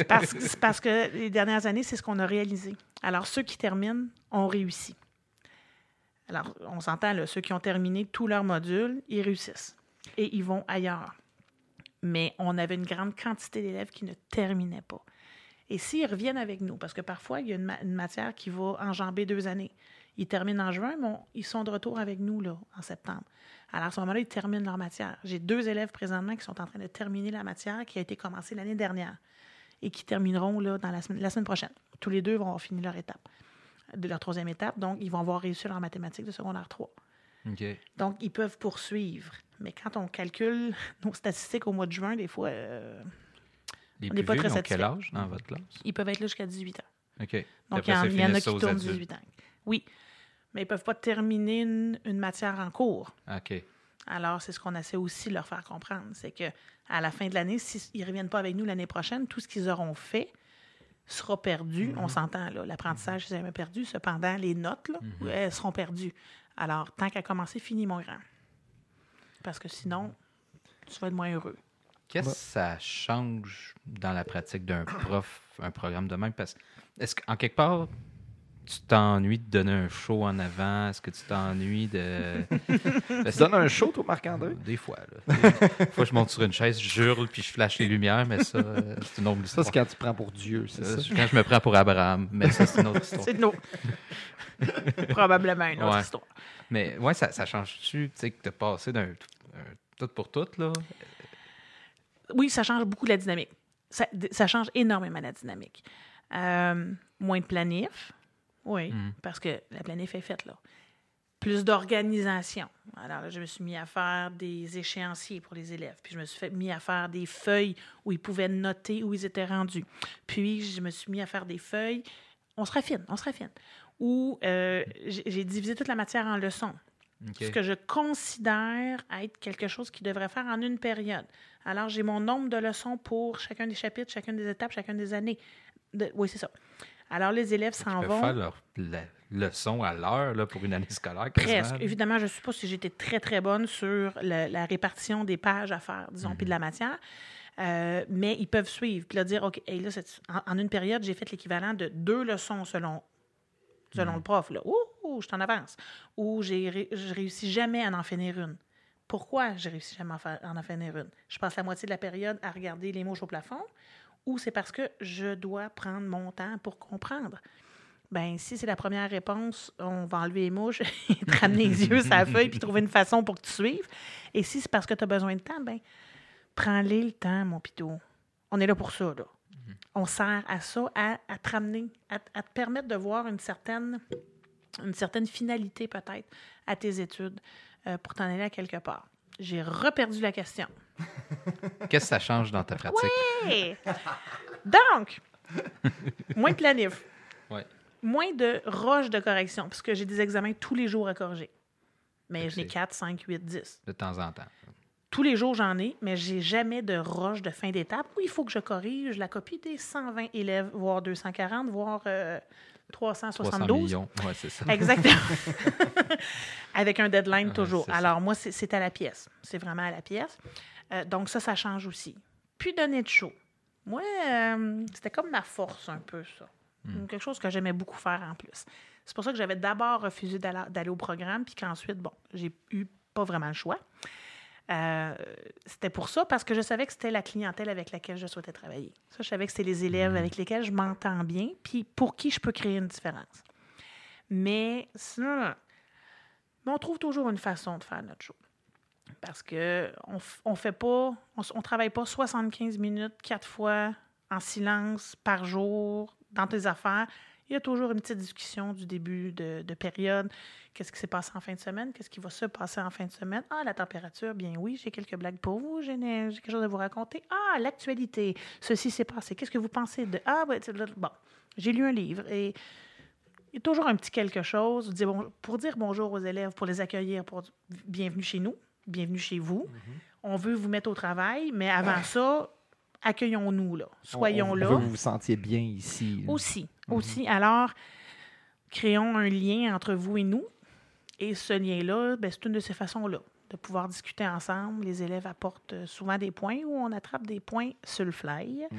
S3: Parce, parce que les dernières années, c'est ce qu'on a réalisé. Alors, ceux qui terminent ont réussi. Alors, on s'entend, là, ceux qui ont terminé tous leurs modules, ils réussissent. Et ils vont ailleurs. Mais on avait une grande quantité d'élèves qui ne terminaient pas. Et s'ils reviennent avec nous, parce que parfois, il y a une, ma- une matière qui va enjamber deux années. Ils terminent en juin, mais on- ils sont de retour avec nous là, en septembre. Alors, à ce moment-là, ils terminent leur matière. J'ai deux élèves présentement qui sont en train de terminer la matière qui a été commencée l'année dernière et qui termineront là, dans la, semaine, la semaine prochaine. Tous les deux vont avoir fini leur étape, de leur troisième étape. Donc, ils vont avoir réussi leur mathématiques de secondaire 3.
S1: OK.
S3: Donc, ils peuvent poursuivre. Mais quand on calcule nos statistiques au mois de juin, des fois, euh,
S1: Les
S3: On
S1: plus
S3: n'est pas
S1: vieux,
S3: très
S1: ils ont quel âge dans votre classe?
S3: ils peuvent être là jusqu'à 18 ans.
S1: OK.
S3: Donc, il y, en, y a qui tournent
S1: adultes.
S3: 18 ans. Oui, mais ils ne peuvent pas terminer une, une matière en cours.
S1: OK.
S3: Alors, c'est ce qu'on essaie aussi de leur faire comprendre. C'est que à la fin de l'année, s'ils ne reviennent pas avec nous l'année prochaine, tout ce qu'ils auront fait sera perdu. On s'entend, là. L'apprentissage, c'est jamais perdu. Cependant, les notes, là, elles seront perdues. Alors, tant qu'à commencer, fini, mon grand. Parce que sinon, tu vas être moins heureux.
S1: Qu'est-ce que ça change dans la pratique d'un prof, un programme de même? Parce est-ce qu'en quelque part, tu t'ennuies de donner un show en avant? Est-ce que tu t'ennuies de.
S2: Tu donnes un show, toi, Marc-André?
S1: Des fois, là. Des fois, je monte sur une chaise, je hurle, puis je flash les lumières, mais ça, euh, c'est une autre
S2: Ça,
S1: histoire.
S2: c'est quand tu prends pour Dieu, c'est
S1: Euh,
S2: ça?
S1: Quand je me prends pour Abraham, mais ça, c'est une autre histoire.
S3: C'est de nous. Probablement une autre
S1: Ouais.
S3: histoire.
S1: Mais ouais, ça, ça change-tu, tu sais, que de passer d'un un tout pour tout, là?
S3: Oui, ça change beaucoup la dynamique. Ça, ça change énormément la dynamique. Euh, moins de planif. Oui,
S1: Mm.
S3: parce que la planif est faite, là. Plus d'organisation. Alors, là, je me suis mis à faire des échéanciers pour les élèves. Puis, je me suis fait, mis à faire des feuilles où ils pouvaient noter où ils étaient rendus. Puis, je me suis mis à faire des feuilles. On se raffine, on se raffine. Où euh, j'ai j'ai divisé toute la matière en leçons Ce que je considère être quelque chose qui devrait faire en une période. Alors, j'ai mon nombre de leçons pour chacun des chapitres, chacune des étapes, chacune des années. De- oui, c'est ça. Alors, les élèves
S1: Ils
S3: s'en
S1: peuvent
S3: vont.
S1: faire leur leçon à l'heure pour une année scolaire. quasiment,
S3: Presque. Évidemment, je ne sais pas si j'étais très, très bonne sur le- la répartition des pages à faire, disons,
S1: Mhm.
S3: puis de la matière. Euh, mais ils peuvent suivre. Puis là, dire, OK, hey, là, en une période, j'ai fait l'équivalent de deux leçons selon, selon
S1: Mhm.
S3: le prof. Là. Ouh, ouh, je t'en avance? Ou j'ai je réussis jamais à en finir une? Pourquoi je réussis jamais à en faire- à en finir une? Je passe la moitié de la période à regarder les mouches au plafond ou c'est parce que je dois prendre mon temps pour comprendre? Ben, si c'est la première réponse, on va enlever les mouches et te ramener les yeux sur la feuille puis trouver une façon pour que tu suives. Et si c'est parce que tu as besoin de temps, ben, prends-les le temps, mon pitou. On est là pour ça, là. On sert à ça, à, à te ramener, à, à te permettre de voir une certaine, une certaine finalité, peut-être, à tes études euh, pour t'en aller à quelque part. J'ai reperdu la question.
S1: Qu'est-ce que ça change dans ta pratique?
S3: Hey! Donc, moins de planif.
S1: Ouais.
S3: Moins de roches de correction, parce que j'ai des examens tous les jours à corriger. Mais
S1: Fait
S3: je
S1: que
S3: n'ai
S1: c'est-
S3: 4, 5, 8, 10.
S1: De temps en temps.
S3: Tous les jours, j'en ai, mais j'ai jamais de roche de fin d'étape où il faut que je corrige la copie des 120 élèves, voire 240, voire euh,
S1: 300
S3: 372.
S1: millions. Ouais, c'est ça.
S3: Exactement. Avec un deadline
S1: Ouais,
S3: toujours.
S1: ça.
S3: Alors, moi, c'est à la pièce. C'est vraiment à la pièce. Euh, donc, ça, ça change aussi. Puis, donner de chaud. Moi, euh, c'était comme ma force un peu, ça.
S1: Hmm.
S3: Quelque chose que j'aimais beaucoup faire en plus. C'est pour ça que j'avais d'abord refusé d'aller d'aller au programme, puis qu'ensuite, bon, j'ai eu pas vraiment le choix. Euh, c'était pour ça, parce que je savais que c'était la clientèle avec laquelle je souhaitais travailler. Ça, je savais que c'était les élèves
S1: Mhm.
S3: avec lesquels je m'entends bien, puis pour qui je peux créer une différence. Mais sinon, mais on trouve toujours une façon de faire notre show. Parce que on, on fait pas, on, on travaille pas 75 minutes quatre fois en silence par jour dans tes affaires. Il y a toujours une petite discussion du début de, de période. Qu'est-ce qui s'est passé en fin de semaine? Qu'est-ce qui va se passer en fin de semaine? Ah, la température, bien oui, j'ai quelques blagues pour vous. J'ai quelque chose à vous raconter. Ah, l'actualité. Ceci s'est passé. Qu'est-ce que vous pensez de... Ah, ouais, bon, j'ai lu un livre et il y a toujours un petit quelque chose pour dire bonjour aux élèves, pour les accueillir, pour bienvenue chez nous, bienvenue chez vous. On veut vous mettre au travail, mais avant ça, accueillons-nous là, soyons
S2: on,
S3: là.
S2: veut que vous vous sentiez bien ici. là.
S3: Aussi, aussi. Alors, créons un lien entre vous et nous. Et ce lien-là, ben, c'est une de ces façons-là, de pouvoir discuter ensemble. Les élèves apportent euh, souvent des points où on attrape des points sur le fly.
S2: Mhm.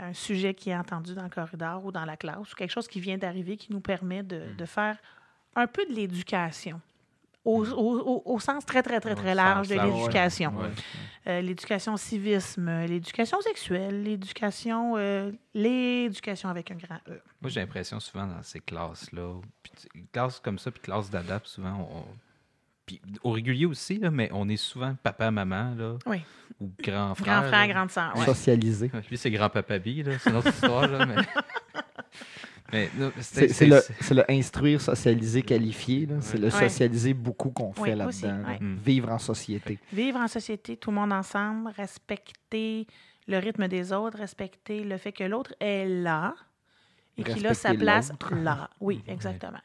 S3: Un sujet qui est entendu dans le corridor ou dans la classe, ou quelque chose qui vient d'arriver qui nous permet de,
S1: Mm.
S3: de faire un peu de l'éducation. Au, au- au- au sens très, très, très, très large de l'éducation.
S1: Ouais.
S3: Euh, l'éducation civisme, l'éducation sexuelle, l'éducation, euh, l'éducation avec un grand E.
S1: Moi, j'ai l'impression souvent dans ces classes-là, classes comme ça, puis classes d'adap, souvent, on, puis au régulier aussi, là, mais on est souvent papa, maman, là,
S3: Oui.
S1: ou grand frère.
S3: Grand frère,
S1: là.
S3: grande sœur. ouais.
S2: Socialisé.
S1: Lui, c'est grand-papa B, là, c'est une autre histoire, là, mais...
S2: C'est le, le instruire, socialiser, qualifier. C'est le
S3: Ouais.
S2: socialiser beaucoup qu'on fait là-dedans. là.
S3: ouais.
S1: Mm.
S2: Vivre en société.
S3: Vivre en société, tout le monde ensemble, respecter le rythme des autres, respecter le fait que l'autre est là et qu'il a sa place là. Oui, exactement.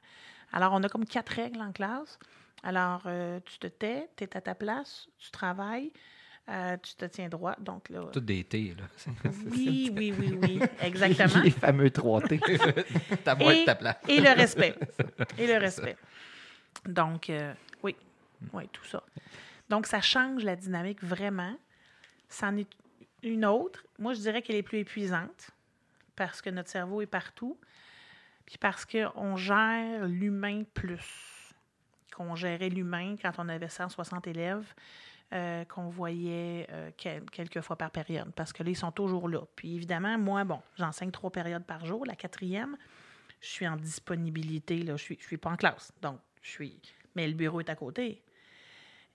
S3: Alors, on a comme quatre règles en classe. Alors, euh, tu te tais, tu es à ta place, tu travailles, euh, tu te tiens droit. Donc là.
S1: Tout des T, là.
S3: Oui, oui, oui, oui, exactement.
S2: Les fameux 3T.
S1: Ta voix
S3: Et-
S1: de ta place.
S3: Et le respect. Et le respect. Donc, euh, oui, oui, tout ça. Donc, ça change la dynamique vraiment. C'en est une autre. Moi, je dirais qu'elle est plus épuisante parce que notre cerveau est partout, puis parce qu'on gère l'humain plus qu'on gérait l'humain quand on avait 160 élèves, euh, qu'on voyait euh, quel- quelques fois par période, parce que là, ils sont toujours là. Puis évidemment, moi, bon, j'enseigne trois périodes par jour. La quatrième, je suis en disponibilité, je suis, je suis pas en classe. Donc, je suis. Mais le bureau est à côté.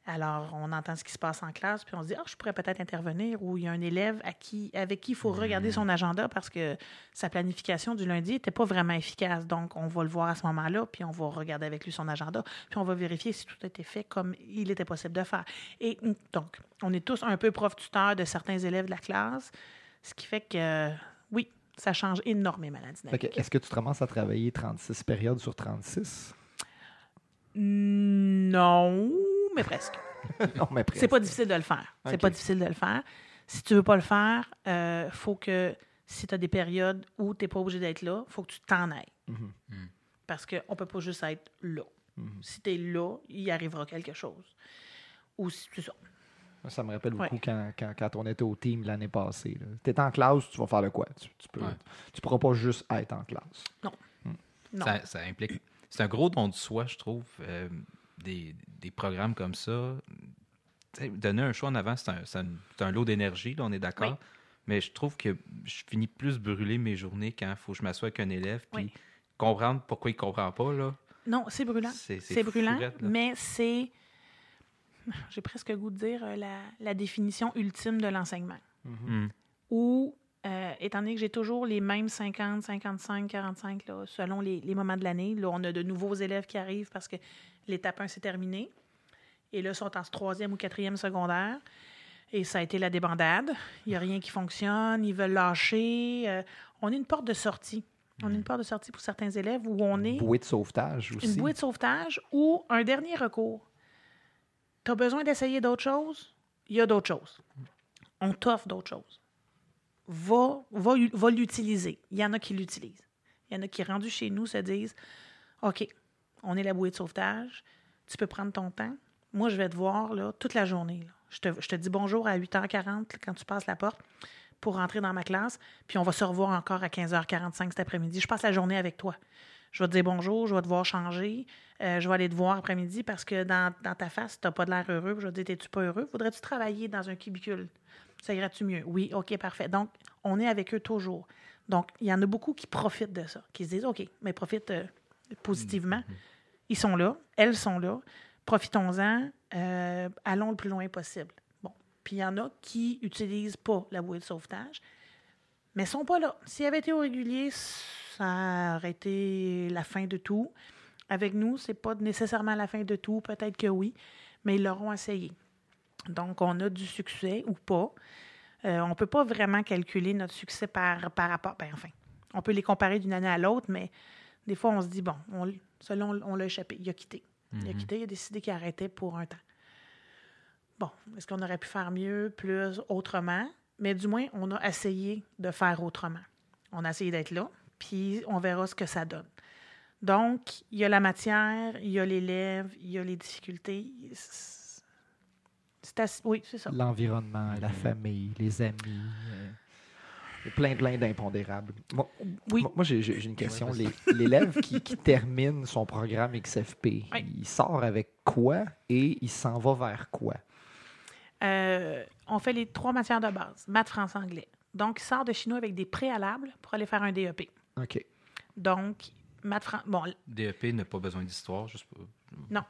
S3: Alors, on entend ce qui se passe en classe, puis on se dit, ah, je pourrais peut-être intervenir, ou il y a un élève à qui, avec qui il faut regarder son agenda parce que sa planification du lundi n'était pas vraiment efficace. Donc, on va le voir à ce moment-là, puis on va regarder avec lui son agenda, puis on va vérifier si tout a été fait comme il était possible de faire. Et mm, donc, on est tous un peu prof-tuteurs de certains élèves de la classe, ce qui fait que, oui, ça change énormément la dynamique.
S2: que Est-ce que tu te ramasses à travailler 36 périodes sur 36?
S3: Non, mais presque.
S2: non, mais presque.
S3: C'est pas difficile de le faire. C'est pas difficile de le faire. Si tu veux pas le faire, il faut que, si tu as des périodes où tu n'es pas obligé d'être là, il faut que tu t'en ailles.
S2: Mhm.
S3: Parce qu'on ne peut pas juste être là.
S2: Mhm.
S3: Si tu es là, il arrivera quelque chose. Ou si- c'est ça.
S2: Ça me rappelle
S3: Ouais.
S2: beaucoup quand, quand, quand on était au team l'année passée. Tu es en classe, tu vas faire de quoi? Tu, tu peux,
S1: Ouais.
S2: tu pourras pas juste être en classe.
S3: Non.
S1: Ça, ça implique. C'est un gros don de soi, je trouve. euh, des, des programmes comme ça. Donner un choix en avant, c'est un, lot d'énergie, là, on est d'accord.
S3: Oui.
S1: Mais je trouve que je finis plus brûler mes journées quand il faut que je m'assoie avec un élève. Puis
S3: Oui.
S1: comprendre pourquoi il ne comprend pas. Là,
S3: Non, c'est brûlant.
S1: c'est,
S3: brûlant, mais c'est, j'ai presque le goût de dire, euh, la, la définition ultime de l'enseignement.
S1: Mm.
S3: Ou, euh, étant donné que j'ai toujours les mêmes 50, 55, 45, là, selon les, les moments de l'année, là, on a de nouveaux élèves qui arrivent parce que l'étape 1 s'est terminée. Et là, ils sont en troisième ou quatrième secondaire. Et ça a été la débandade. Il n'y a rien qui fonctionne. Ils veulent lâcher. Euh, on est une porte de sortie. On est une porte de sortie pour certains élèves où on est
S2: Bouée de sauvetage aussi.
S3: une bouée de sauvetage ou un dernier recours. Tu as besoin d'essayer d'autres choses? Il y a d'autres choses. On t'offre d'autres choses. Va, va, va l'utiliser. Il y en a qui l'utilisent. Il y en a qui, rendus chez nous, se disent OK, on est la bouée de sauvetage. Tu peux prendre ton temps. Moi, je vais te voir là, toute la journée. Je, te, dis bonjour à 8h40 quand tu passes la porte pour rentrer dans ma classe. Puis on va se revoir encore à 15h45 cet après-midi. Je passe la journée avec toi. Je vais te dire bonjour, je vais te voir changer. Euh, je vais aller te voir après-midi parce que dans, ta face, tu n'as pas de l'air heureux. Je vais te dire, t'es-tu pas heureux? Voudrais-tu travailler dans un cubicule? Ça irait-tu mieux? Oui, OK, parfait. Donc, on est avec eux toujours. Donc, il y en a beaucoup qui profitent de ça, qui se disent, OK, mais profitent euh, positivement. Ils sont là, elles sont là. Profitons-en, euh, allons le plus loin possible. Bon. Puis, il y en a qui n'utilisent pas la bouée de sauvetage, mais ne sont pas là. S'ils avaient été au régulier, ça aurait été la fin de tout. Avec nous, c'est pas nécessairement la fin de tout, peut-être que oui, mais ils l'auront essayé. Donc, on a du succès ou pas. Euh, on ne peut pas vraiment calculer notre succès par, par rapport. Ben, enfin, on peut les comparer d'une année à l'autre, mais des fois, on se dit, bon, on, selon on l'a échappé, il a quitté. Il a quitté, il a décidé qu'il arrêtait pour un temps. Bon, est-ce qu'on aurait pu faire mieux, plus, autrement? Mais du moins, on a essayé de faire autrement. On a essayé d'être là, puis on verra ce que ça donne. Donc, il y a la matière, il y a l'élève, il y a les difficultés. C'est- C'est assez- oui, c'est ça.
S2: L'environnement, la famille, les amis. euh, plein, plein d'impondérables. Moi,
S3: Oui.
S2: moi, moi, j'ai j'ai une question. Les- L'élève qui, qui termine son programme XFP,
S3: Oui.
S2: il sort avec quoi et il s'en va vers quoi?
S3: Euh, on fait les trois matières de base, maths, français, anglais. Donc, il sort de chez nous avec des préalables pour aller faire un DEP.
S2: OK.
S3: Donc, maths, fran- bon,
S1: DEP n'a pas besoin d'histoire, juste pour...
S3: non,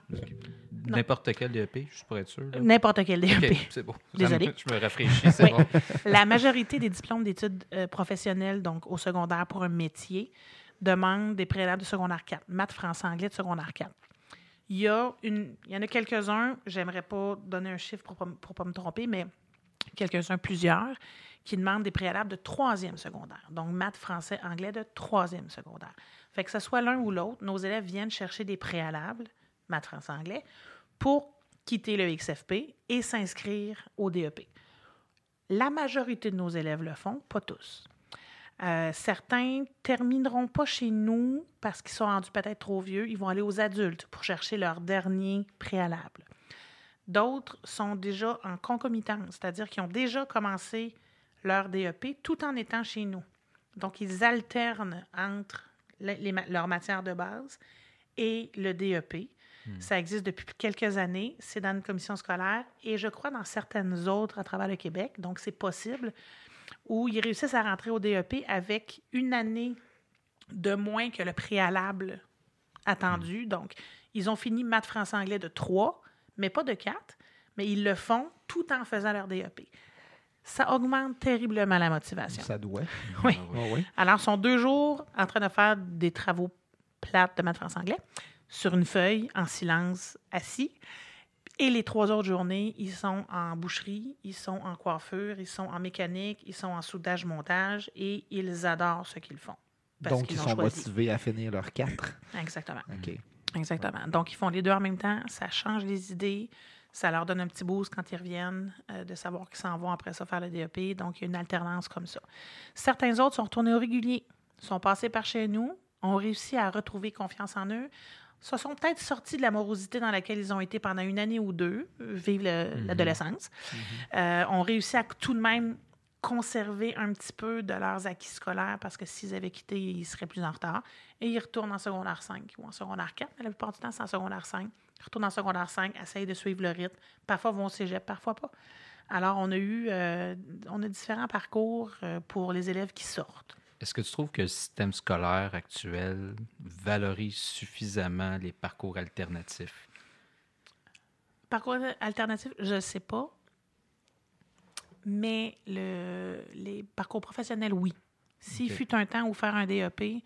S1: N'importe quel DEP, juste pour être sûr.
S3: n'importe quel DEP.
S1: C'est bon.
S3: Désolée.
S1: Je me rafraîchis, c'est
S3: Oui.
S1: bon.
S3: La majorité des diplômes d'études euh, professionnelles, donc au secondaire pour un métier, demandent des préalables de secondaire 4, maths, français, anglais de secondaire 4. Il y, a une, il y en a quelques-uns, j'aimerais pas donner un chiffre pour ne pas me tromper, mais quelques-uns, plusieurs, qui demandent des préalables de troisième secondaire. Donc, maths, français, anglais de troisième secondaire. Fait que ce soit l'un ou l'autre, nos élèves viennent chercher des préalables maths anglais, pour quitter le XFP et s'inscrire au DEP. La majorité de nos élèves le font, pas tous. Euh, certains termineront pas chez nous parce qu'ils sont rendus peut-être trop vieux. Ils vont aller aux adultes pour chercher leur dernier préalable. D'autres sont déjà en concomitance, c'est-à-dire qu'ils ont déjà commencé leur DEP tout en étant chez nous. Donc, ils alternent entre les, les ma- leurs matières de base et le DEP. Ça existe depuis quelques années. C'est dans une commission scolaire et je crois dans certaines autres à travers le Québec. Donc, c'est possible où ils réussissent à rentrer au DEP avec une année de moins que le préalable attendu. Donc, ils ont fini maths, français, anglais de 3, mais pas de 4, mais ils le font tout en faisant leur DEP. Ça augmente terriblement la motivation.
S2: Ça doit.
S3: Oui.
S2: Ah oui.
S3: Alors, ils sont deux jours en train de faire des travaux plates de maths, français, anglais sur une feuille, en silence, assis. Et les trois autres journées, ils sont en boucherie, ils sont en coiffure, ils sont en mécanique, ils sont en soudage-montage et ils adorent ce qu'ils font. Parce
S2: Donc, ils sont
S3: choisi.
S2: motivés à finir leurs quatre.
S3: Exactement.
S2: OK.
S3: Exactement. Donc, ils font les deux en même temps. Ça change les idées. Ça leur donne un petit boost quand ils reviennent, euh, de savoir qu'ils s'en vont après ça faire le DEP. Donc, il y a une alternance comme ça. Certains autres sont retournés au régulier, sont passés par chez nous, ont réussi à retrouver confiance en eux, se sont peut-être sortis de la morosité dans laquelle ils ont été pendant une année ou deux, euh, vivre le- l'adolescence, euh, ont réussi à tout de même conserver un petit peu de leurs acquis scolaires parce que s'ils avaient quitté, ils seraient plus en retard. Et ils retournent en secondaire 5 ou en secondaire 4, mais la plupart du temps, c'est en secondaire 5. Ils retournent en secondaire 5, essayent de suivre le rythme. Parfois vont au cégep, parfois pas. Alors, on a eu euh, on a différents parcours euh, pour les élèves qui sortent.
S1: Est-ce que tu trouves que le système scolaire actuel valorise suffisamment les parcours alternatifs?
S3: Parcours alternatif, je ne sais pas. Mais le, les parcours professionnels, oui. S'il fut un temps où faire un DEP,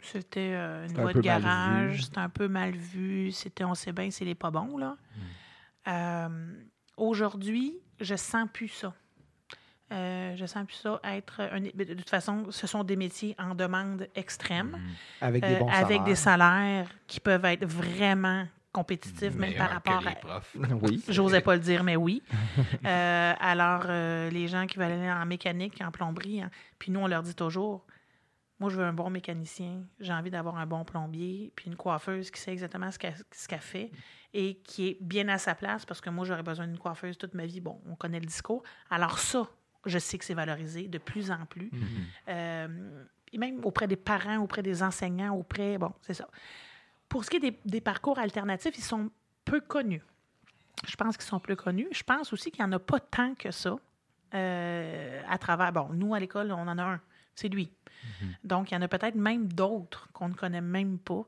S3: c'était euh, une
S2: un
S3: voie de garage, c'était un peu mal vu, c'était on sait bien, c'est les pas bons, là.
S2: Hmm.
S3: Euh, Aujourd'hui, je sens plus ça. Euh, je sens plus ça être un, de toute façon, ce sont des métiers en demande extrême
S2: Avec des
S3: euh,
S2: bons
S3: avec des
S2: salaires.
S3: salaires qui peuvent être vraiment compétitifs, même par rapport
S1: que
S3: à.
S1: les profs.
S2: Oui.
S3: J'osais pas le dire, mais oui. Euh, alors, euh, les gens qui veulent aller en mécanique, en plomberie, hein, puis nous, on leur dit toujours moi, je veux un bon mécanicien, j'ai envie d'avoir un bon plombier, puis une coiffeuse qui sait exactement ce qu'elle ce qu'elle fait et qui est bien à sa place parce que moi, j'aurais besoin d'une coiffeuse toute ma vie. Bon, on connaît le discours. Alors, ça, je sais que c'est valorisé de plus en plus. Euh, et même auprès des parents, auprès des enseignants, auprès. Bon, c'est ça. Pour ce qui est des, des parcours alternatifs, ils sont peu connus. Je pense qu'ils sont peu connus. Je pense aussi qu'il n'y en a pas tant que ça euh, à travers. Bon, nous, à l'école, on en a un. C'est lui. Donc, il y en a peut-être même d'autres qu'on ne connaît même pas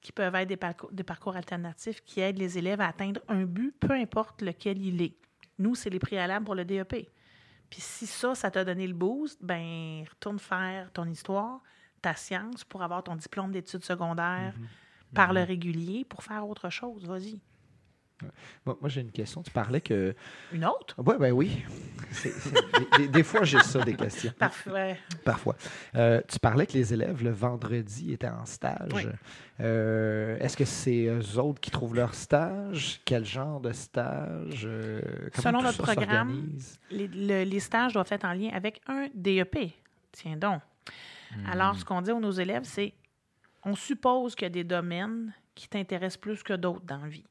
S3: qui peuvent être des parcours, des parcours alternatifs qui aident les élèves à atteindre un but, peu importe lequel il est. Nous, c'est les préalables pour le DEP. Puis si ça, ça t'a donné le boost, ben retourne faire ton histoire, ta science pour avoir ton diplôme d'études secondaires par le régulier pour faire autre chose. Vas-y.
S2: Moi, moi, j'ai une question. Tu parlais que.
S3: Une autre?
S2: Oui, ben oui. Des, des- des fois, j'ai ça, des questions.
S3: Parfait.
S2: Parfois. Euh, tu parlais que les élèves, le vendredi, étaient en stage.
S3: Oui.
S2: Euh, Est-ce que c'est eux autres qui trouvent leur stage? Quel genre de stage? Euh,
S3: Selon notre programme? Les, le- les stages doivent être en lien avec un DEP. Tiens donc. Alors, ce qu'on dit aux nos élèves, c'est on suppose qu'il y a des domaines qui t'intéressent plus que d'autres dans la vie.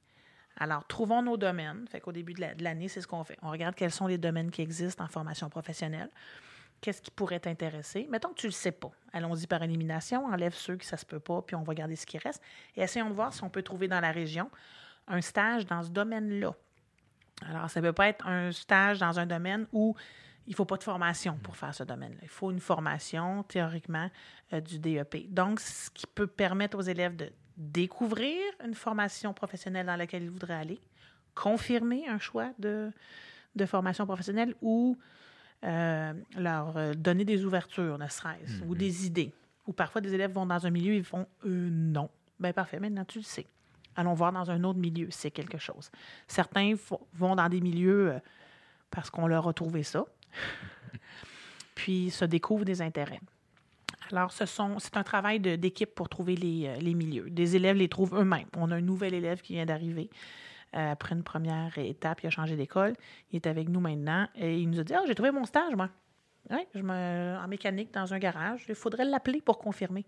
S3: Alors, trouvons nos domaines. Fait qu'au début de la- de l'année, c'est ce qu'on fait. On regarde quels sont les domaines qui existent en formation professionnelle. Qu'est-ce qui pourrait t'intéresser? Mettons que tu ne le sais pas. Allons-y par élimination. Enlève ceux qui ça se peut pas, puis on va garder ce qui reste. Et essayons de voir si on peut trouver dans la région un stage dans ce domaine-là. Alors, ça ne peut pas être un stage dans un domaine où il ne faut pas de formation pour faire ce domaine-là. Il faut une formation, théoriquement, euh, du DEP. Donc, ce qui peut permettre aux élèves de découvrir une formation professionnelle dans laquelle ils voudraient aller, confirmer un choix de, de formation professionnelle ou euh, leur euh, donner des ouvertures, ne serait-ce, ou des idées. Ou parfois, des élèves vont dans un milieu et ils font euh, non. Bien, parfait, maintenant tu le sais. Allons voir dans un autre milieu, c'est quelque chose. Certains vont dans des milieux euh, parce qu'on leur a trouvé ça, puis se découvrent des intérêts. Alors, ce sont, c'est un travail de- d'équipe pour trouver les, euh, les milieux. Des élèves les trouvent eux-mêmes. On a un nouvel élève qui vient d'arriver. euh, après une première étape, il a changé d'école. Il est avec nous maintenant et il nous a dit Ah, j'ai trouvé mon stage, moi. Ouais, je me, en mécanique dans un garage. Il faudrait l'appeler pour confirmer.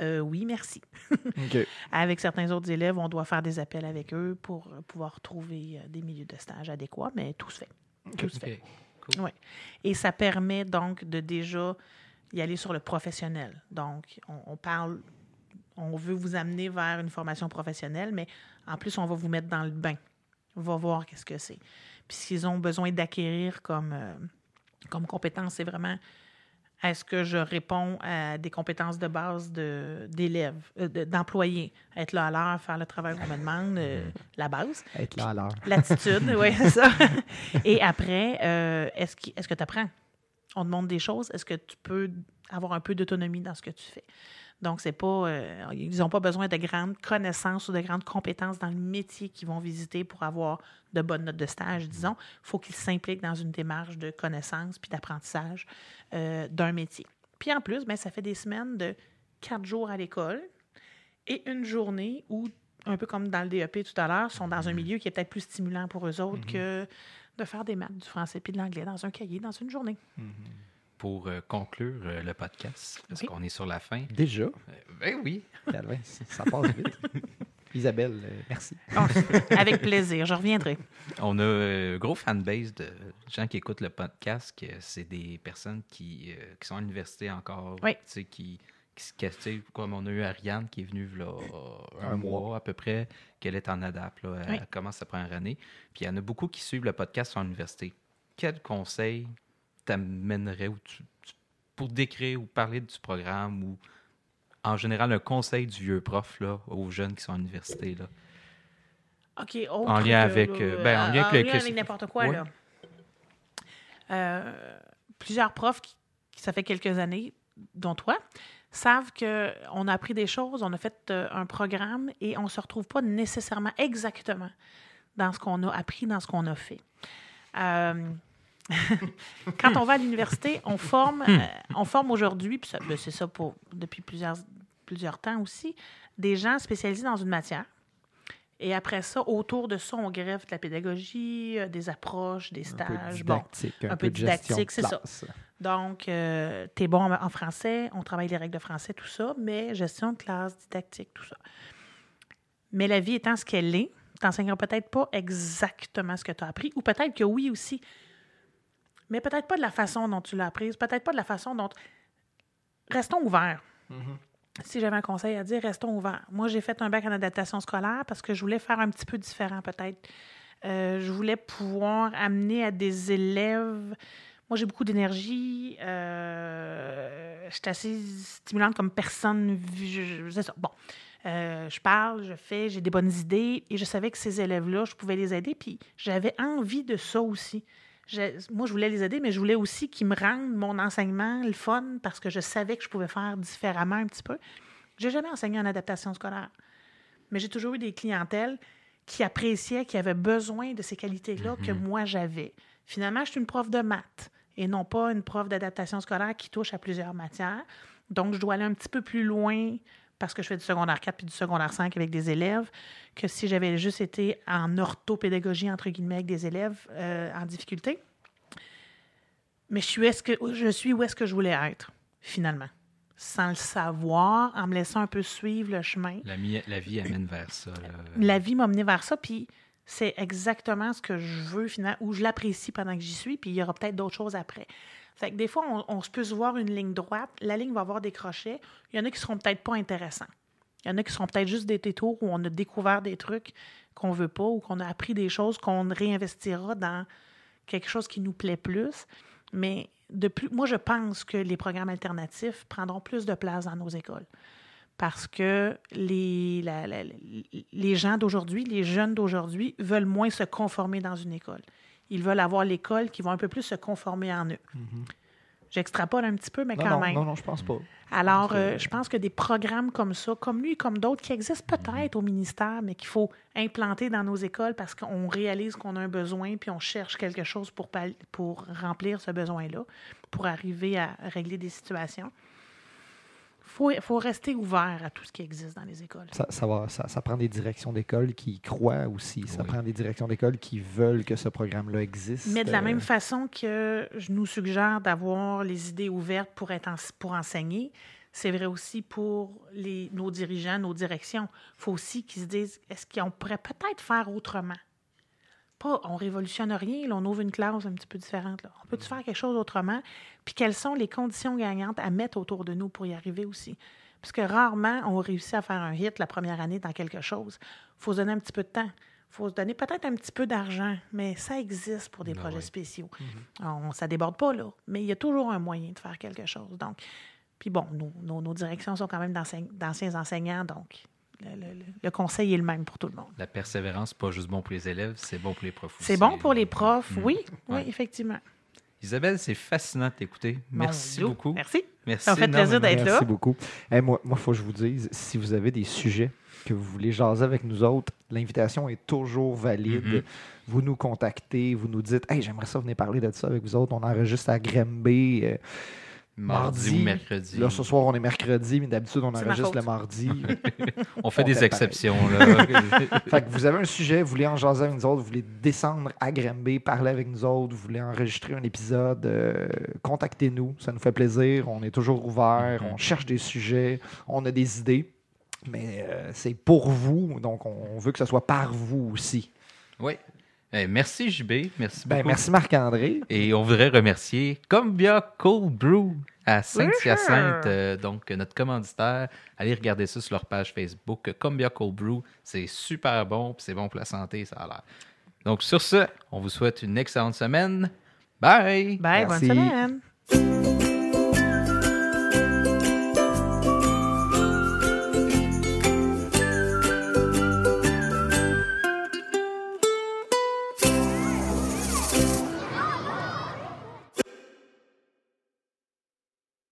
S3: Euh, oui, merci.
S2: OK.
S3: Avec certains autres élèves, on doit faire des appels avec eux pour pouvoir trouver des milieux de stage adéquats, mais tout se fait. Tout se fait.
S1: Cool.
S3: Oui. Et ça permet donc de déjà y aller sur le professionnel. Donc, on, on parle, on veut vous amener vers une formation professionnelle, mais en plus, on va vous mettre dans le bain. On va voir qu'est-ce que c'est. Puis, ce qu'ils ont besoin d'acquérir comme, euh, comme compétence, c'est vraiment est-ce que je réponds à des compétences de base de- d'élèves, euh, de- d'employés, être là à l'heure, faire le travail qu'on me demande, euh, la base.
S2: Être là à l'heure.
S3: L'attitude, oui, c'est ça. Et après, euh, est-ce qu'- est-ce que tu apprends? On te montre des choses. Est-ce que tu peux avoir un peu d'autonomie dans ce que tu fais? Donc, c'est pas. euh, ils n'ont pas besoin de grandes connaissances ou de grandes compétences dans le métier qu'ils vont visiter pour avoir de bonnes notes de stage, disons. Il faut qu'ils s'impliquent dans une démarche de connaissance puis d'apprentissage euh, d'un métier. Puis en plus, ben, ça fait des semaines de quatre jours à l'école et une journée où, un peu comme dans le DEP tout à l'heure, sont dans un milieu qui est peut-être plus stimulant pour eux autres que de faire des maths, du français puis de l'anglais dans un cahier dans une journée.
S1: Pour euh, conclure euh, le podcast, parce
S3: Oui.
S1: qu'on est sur la fin.
S2: Déjà?
S1: Euh, ben oui.
S2: Calvin, ça passe vite. Isabelle, euh, merci.
S3: Oh, avec plaisir, je reviendrai.
S1: On a un gros fanbase de gens qui écoutent le podcast, que c'est des personnes qui, euh, qui sont à l'université encore.
S3: Oui.
S1: Tu sais, qui, qui se questionnent, comme on a eu Ariane qui est venue là, un,
S2: Un
S1: mois.
S2: mois.
S1: à peu près, qu'elle est en adap. Là, elle
S3: Oui.
S1: commence sa première année. Puis il y en a beaucoup qui suivent le podcast à l'université. Quel conseil t'amènerais ou tu- tu- pour décrire ou parler du programme ou en général un conseil du vieux prof là, aux jeunes qui sont à l'université? Là?
S3: OK. autre
S1: En lien
S3: que,
S1: avec, euh, ben, en lien avec
S3: n'importe quoi,
S1: Ouais.
S3: là. Euh, plusieurs profs, qui, qui- ça fait quelques années, dont toi, savent qu'on a appris des choses, on a fait euh, un programme et on ne se retrouve pas nécessairement exactement dans ce qu'on a appris, dans ce qu'on a fait. Euh, quand on va à l'université, on forme, euh, on forme aujourd'hui, puis ben, c'est ça pour, depuis plusieurs, plusieurs temps aussi, des gens spécialisés dans une matière. Et après ça, autour de ça, on greffe de la pédagogie, des approches, des
S2: Un peu
S3: stages. Bon,
S2: didactique, un,
S3: un
S2: peu
S3: peu didactique, c'est ça. Donc, tu es bon en, français, on travaille les règles de français, tout ça, mais gestion de classe, didactique, tout ça. Mais la vie étant ce qu'elle est, tu n'enseigneras peut-être pas exactement ce que tu as appris, ou peut-être que oui aussi, mais peut-être pas de la façon dont tu l'as apprise, peut-être pas de la façon dont... Restons ouverts. Si j'avais un conseil à dire, restons ouverts. Moi, j'ai fait un bac en adaptation scolaire parce que je voulais faire un petit peu différent, peut-être. Euh, je voulais pouvoir amener à des élèves. Moi, j'ai beaucoup d'énergie. Euh, je suis assez stimulante comme personne. Je- ça. Bon. Euh, je parle, je fais, j'ai des bonnes idées et je savais que ces élèves-là, je pouvais les aider. Puis j'avais envie de ça aussi. Je- moi, je voulais les aider, mais je voulais aussi qu'ils me rendent mon enseignement le fun parce que je savais que je pouvais faire différemment un petit peu. J'ai jamais enseigné en adaptation scolaire, mais j'ai toujours eu des clientèles qui appréciaient, qui avaient besoin de ces qualités-là que moi j'avais. Finalement, je suis une prof de maths et non pas une prof d'adaptation scolaire qui touche à plusieurs matières. Donc, je dois aller un petit peu plus loin parce que je fais du secondaire 4 puis du secondaire 5 avec des élèves que si j'avais juste été en orthopédagogie, entre guillemets, avec des élèves euh, en difficulté. Mais je suis, où est-ce que, je suis où est-ce que je voulais être, finalement? Sans le savoir, en me laissant un peu suivre le chemin.
S1: La, vie amène vers ça. là.
S3: La vie m'a mené vers ça, puis c'est exactement ce que je veux, finalement, ou je l'apprécie pendant que j'y suis, puis il y aura peut-être d'autres choses après. Fait que des fois, on, on peut se voir une ligne droite, la ligne va avoir des crochets, il y en a qui seront peut-être pas intéressants. Il y en a qui seront peut-être juste des détours où on a découvert des trucs qu'on veut pas ou qu'on a appris des choses qu'on réinvestira dans quelque chose qui nous plaît plus. Mais de plus, moi, je pense que les programmes alternatifs prendront plus de place dans nos écoles parce que les, la- la- les gens d'aujourd'hui, les jeunes d'aujourd'hui veulent moins se conformer dans une école. Ils veulent avoir l'école qui va un peu plus se conformer en eux. J'extrapole un petit peu, mais
S2: Non,
S3: quand
S2: non,
S3: même.
S2: non, non, je pense pas.
S3: Alors, euh, je pense que des programmes comme ça, comme lui, comme d'autres, qui existent peut-être au ministère, mais qu'il faut implanter dans nos écoles parce qu'on réalise qu'on a un besoin, puis on cherche quelque chose pour, pal- pour remplir ce besoin-là, pour arriver à régler des situations. Faut, faut rester ouvert à tout ce qui existe dans les écoles.
S2: Ça, ça, va, ça, ça prend des directions d'école qui y croient aussi. Ça
S1: Oui.
S2: prend des directions d'école qui veulent que ce programme-là existe.
S3: Mais de la
S2: Euh,
S3: même façon que je nous suggère d'avoir les idées ouvertes pour, être en- pour enseigner, c'est vrai aussi pour les, nos dirigeants, nos directions. Il faut aussi qu'ils se disent est-ce qu'on pourrait peut-être faire autrement? Pas, on révolutionne rien, là, on ouvre une classe un petit peu différente. Là. On peut-tu faire quelque chose autrement? Puis quelles sont les conditions gagnantes à mettre autour de nous pour y arriver aussi? Parce que rarement on réussit à faire un hit la première année dans quelque chose. Il faut se donner un petit peu de temps. Il faut se donner peut-être un petit peu d'argent, mais ça existe pour des
S1: Ah
S3: projets spéciaux. On, ça déborde pas, là, mais il y a toujours un moyen de faire quelque chose. Donc, puis bon, nos, nos- nos directions sont quand même d'anciens enseignants, donc le, le- le- le conseil est le même pour tout le monde.
S1: La persévérance, c'est pas juste bon pour les élèves, c'est bon pour les profs aussi.
S3: C'est bon pour les profs,
S1: Mm.
S3: oui, oui,
S1: Ouais.
S3: effectivement.
S1: Isabelle, c'est fascinant de t'écouter. Merci beaucoup.
S3: Merci.
S1: Merci
S3: Ça m'a fait plaisir d'être là.
S2: Merci beaucoup. Moi, il faut que je vous dise, si vous avez des sujets que vous voulez jaser avec nous autres, l'invitation est toujours valide.
S1: Mhm.
S2: Vous nous contactez, vous nous dites Hey, j'aimerais ça venir parler de ça avec vous autres. On enregistre à Grimby.
S1: Mardi,
S2: Mardi.
S1: ou mercredi.
S2: Là, ce soir, on est mercredi, mais d'habitude, on enregistre le mardi.
S1: On fait
S2: on
S1: des
S2: fait
S1: exceptions. Là.
S2: fait que vous avez un sujet, vous voulez en jaser avec nous autres, vous voulez descendre à Grimby, parler avec nous autres, vous voulez enregistrer un épisode, euh, contactez-nous. Ça nous fait plaisir. On est toujours ouvert.
S1: Mhm.
S2: On cherche des sujets. On a des idées. Mais euh, c'est pour vous. Donc, on veut que ce soit par vous aussi.
S1: oui. Eh, merci, JB. Merci
S2: Ben,
S1: beaucoup.
S2: merci Marc-André.
S1: Et on voudrait remercier Combia Cold Brew à Saint-Hyacinthe, euh, donc notre commanditaire. Allez regarder ça sur leur page Facebook. Combia Cold Brew, c'est super bon, puis c'est bon pour la santé, ça a l'air. Donc sur ce, on vous souhaite une excellente semaine. Bye!
S3: Bye,
S2: Merci.
S3: bonne semaine.